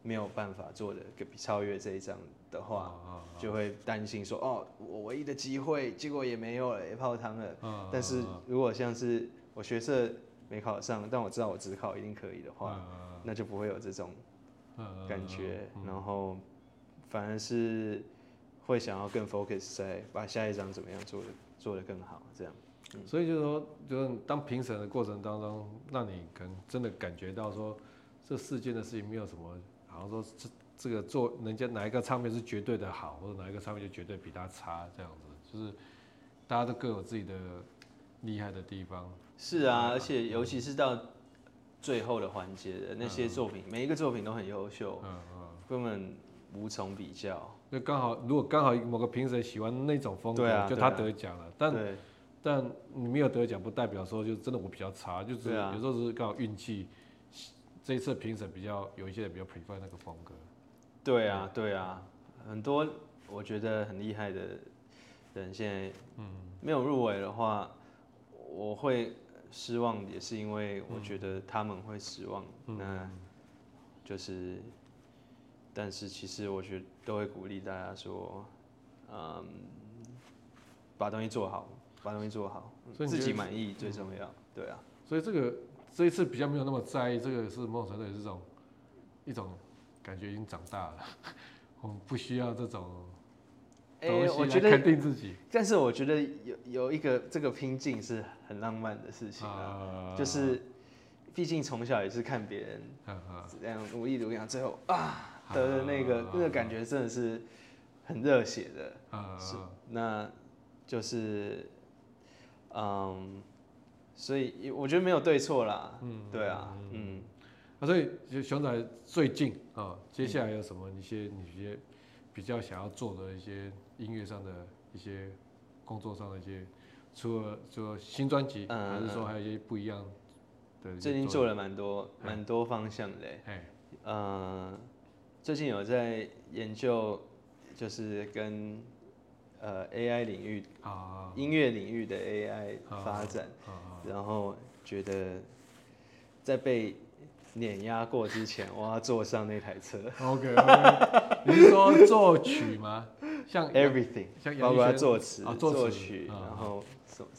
没有办法做的比超越这一张的话，就会担心说，哦，我唯一的机会，结果也没有了，也泡汤了。但是如果像是我学社没考上，但我知道我只考一定可以的话，那就不会有这种感觉，然后反而是会想要更 focus 在把下一张怎么样做的做得更好，这样。所以就是说，就是当评审的过程当中，让你可能真的感觉到说，这世间的事情没有什么，好像说这这个做人家哪一个唱片是绝对的好，或者哪一个唱片就绝对比他差这样子，就是大家都各有自己的厉害的地方。是啊，而且尤其是到最后的环节的那些作品，每一个作品都很优秀，嗯嗯，根本无从比较。那刚好，如果刚好某个评审喜欢那种风格，就他得奖了，但。但你没有得奖，不代表说就真的我比较差，就是有时候是刚好运气。这一次评审比较有一些人比较 prefer 那个风格。对啊，对啊，很多我觉得很厉害的人现在没有入围的话，我会失望，也是因为我觉得他们会失望。那就是，但是其实我觉得都会鼓励大家说，嗯，把东西做好。把东西做好，所以自己满意最重要。对啊，所以这个这一次比较没有那么在意，这个是某种程度也是这种一种感觉已经长大了，*laughs* 我们不需要这种东西来肯定自己。但是我觉得有有一个这个拼劲是很浪漫的事情啊，就是毕竟从小也是看别人这样如意如意，最后啊得的那个那个感觉真的是很热血的，是那就是。嗯，所以我觉得没有对错啦。嗯，对啊，嗯，那所以就熊仔最近啊、哦，接下来有什么一些你一些比较想要做的一些音乐上的一些工作上的一些，除了说新专辑，嗯，还是说还有一些不一样的？最近做了蛮多蛮多方向的。哎，嗯，最近有在研究，就是跟。呃，AI 领域啊，音乐领域的 AI 发展，然后觉得在被碾压过之前，我要坐上那台车。OK，, okay. 你是说作曲吗？像 everything，像包括作词、作曲，然后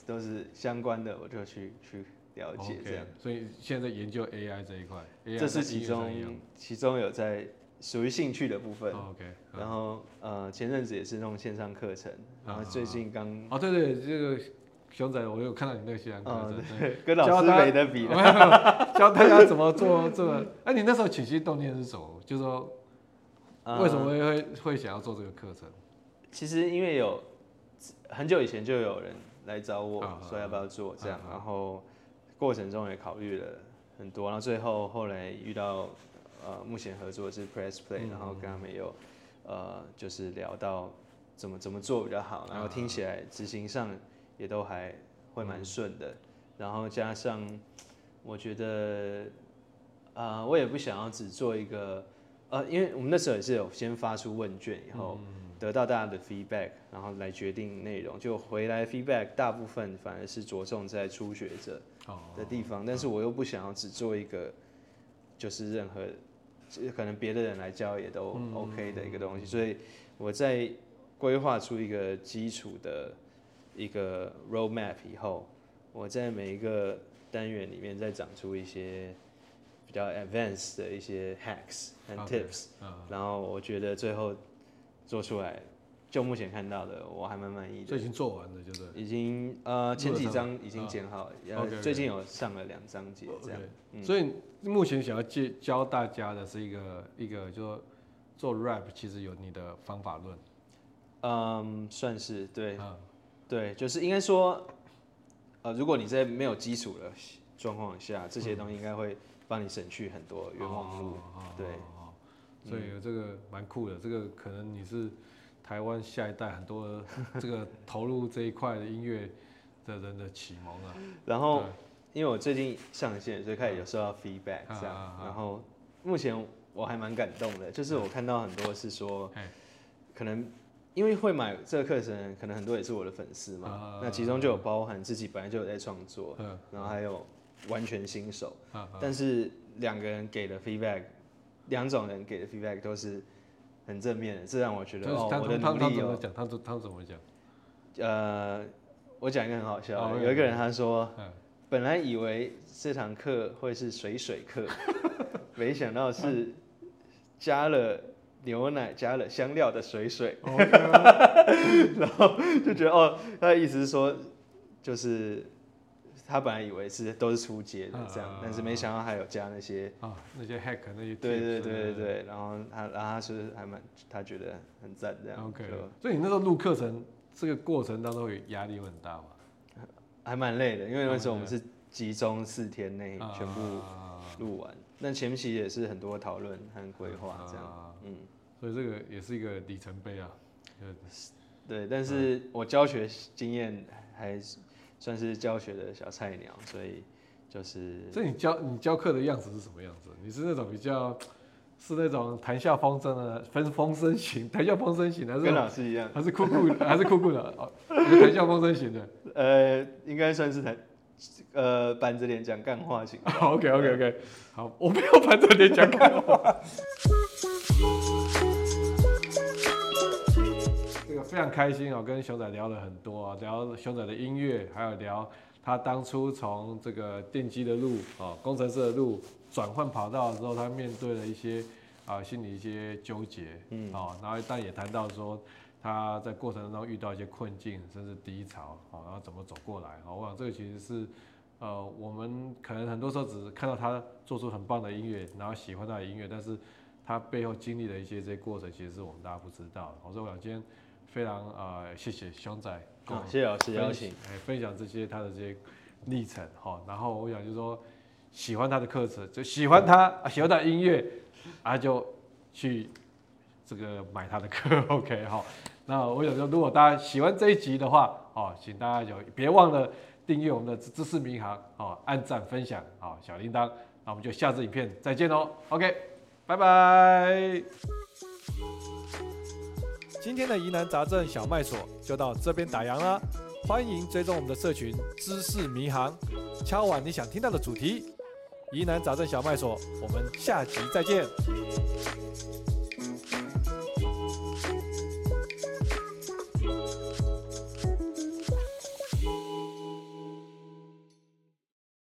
都是相关的，我就去去了解这样。Okay, 所以现在研究 AI 这一块，AI、这是其中其中有在。属于兴趣的部分，OK，然后呃前阵子也是弄线上课程，然后最近刚哦对对，这个熊仔我有看到你那个线上课程，对，跟老师没得比，教大家怎么做这个，哎你那时候起心动念是什么？就是说为什么会会想要做这个课程？其实因为有很久以前就有人来找我说要不要做这样，然后过程中也考虑了很多，然后最后后来遇到。呃，目前合作是 Press Play，然后跟他们有，呃，就是聊到怎么怎么做比较好，然后听起来执行上也都还会蛮顺的，然后加上我觉得，啊、呃，我也不想要只做一个，呃，因为我们那时候也是有先发出问卷以后，得到大家的 feedback，然后来决定内容，就回来 feedback 大部分反而是着重在初学者的地方，但是我又不想要只做一个，就是任何。可能别的人来教也都 OK 的一个东西，所以我在规划出一个基础的一个 roadmap 以后，我在每一个单元里面再长出一些比较 advanced 的一些 hacks and tips，然后我觉得最后做出来。就目前看到的，我还蛮满意的。这已经做完了，就是已经呃前几张已经剪好，然后最近有上了两章节这样。Okay. 所以目前想要教教大家的是一个一个，就说做 rap 其实有你的方法论。嗯，算是对，嗯、对，就是应该说，呃，如果你在没有基础的状况下，这些东西应该会帮你省去很多冤枉路。哦、对、哦，所以这个蛮酷的，这个可能你是。台湾下一代很多这个投入这一块的音乐的人的启蒙啊。*laughs* 然后，因为我最近上线，所以开始有收到 feedback 这样。然后，目前我还蛮感动的，就是我看到很多是说，可能因为会买这个课程，可能很多也是我的粉丝嘛。那其中就有包含自己本来就有在创作，然后还有完全新手。但是两个人给的 feedback，两种人给的 feedback 都是。很正面的，这让我觉得哦，我的努力有。讲？他他怎么讲？呃，我讲一个很好笑的，有一个人他说，本来以为这堂课会是水水课，*laughs* 没想到是加了牛奶、加了香料的水水。*laughs* 然后就觉得哦，他的意思是说，就是。他本来以为是都是出街的这样，但是没想到还有加那些啊那些 hack 那些对对对对对，然后他然后他是还蛮他觉得很赞这样。OK，所以你那时候录课程这个过程当中有压力很大吗？还蛮累的，因为那时候我们是集中四天内全部录完，但前期也是很多讨论和规划这样。嗯，所以这个也是一个里程碑啊。对，但是我教学经验还。算是教学的小菜鸟，所以就是。所以你教你教课的样子是什么样子？你是那种比较是那种谈笑风生的风风生型，谈笑风生型还是跟老师一样？还是酷酷的？还是酷酷的？哦，谈笑风生型的。呃，应该算是谈呃板着脸讲干话型。OK OK OK，好，我没有板着脸讲干话。*laughs* 非常开心哦，跟熊仔聊了很多啊，聊熊仔的音乐，还有聊他当初从这个电机的路哦，工程师的路转换跑道的时候，他面对了一些啊心里一些纠结，嗯，哦，然后但也谈到说他在过程当中遇到一些困境，甚至低潮，哦，然后怎么走过来，哦，我想这个其实是呃我们可能很多时候只是看到他做出很棒的音乐，然后喜欢他的音乐，但是他背后经历的一些这些过程，其实是我们大家不知道的。所以我想今天。非常呃，谢谢熊仔，谢谢老师邀请，哎，分享这些他的这些历程哈。然后我想就是说，喜欢他的课程，就喜欢他，喜欢他的音乐，啊，就去这个买他的课，*laughs* OK 哈。那我想说，如果大家喜欢这一集的话，哦，请大家就别忘了订阅我们的知识民航，哦，按赞分享，哦，小铃铛，那我们就下次影片再见喽，OK，拜拜。今天的疑难杂症小麦所就到这边打烊啦，欢迎追踪我们的社群知识迷航，敲完你想听到的主题，疑难杂症小麦所，我们下集再见。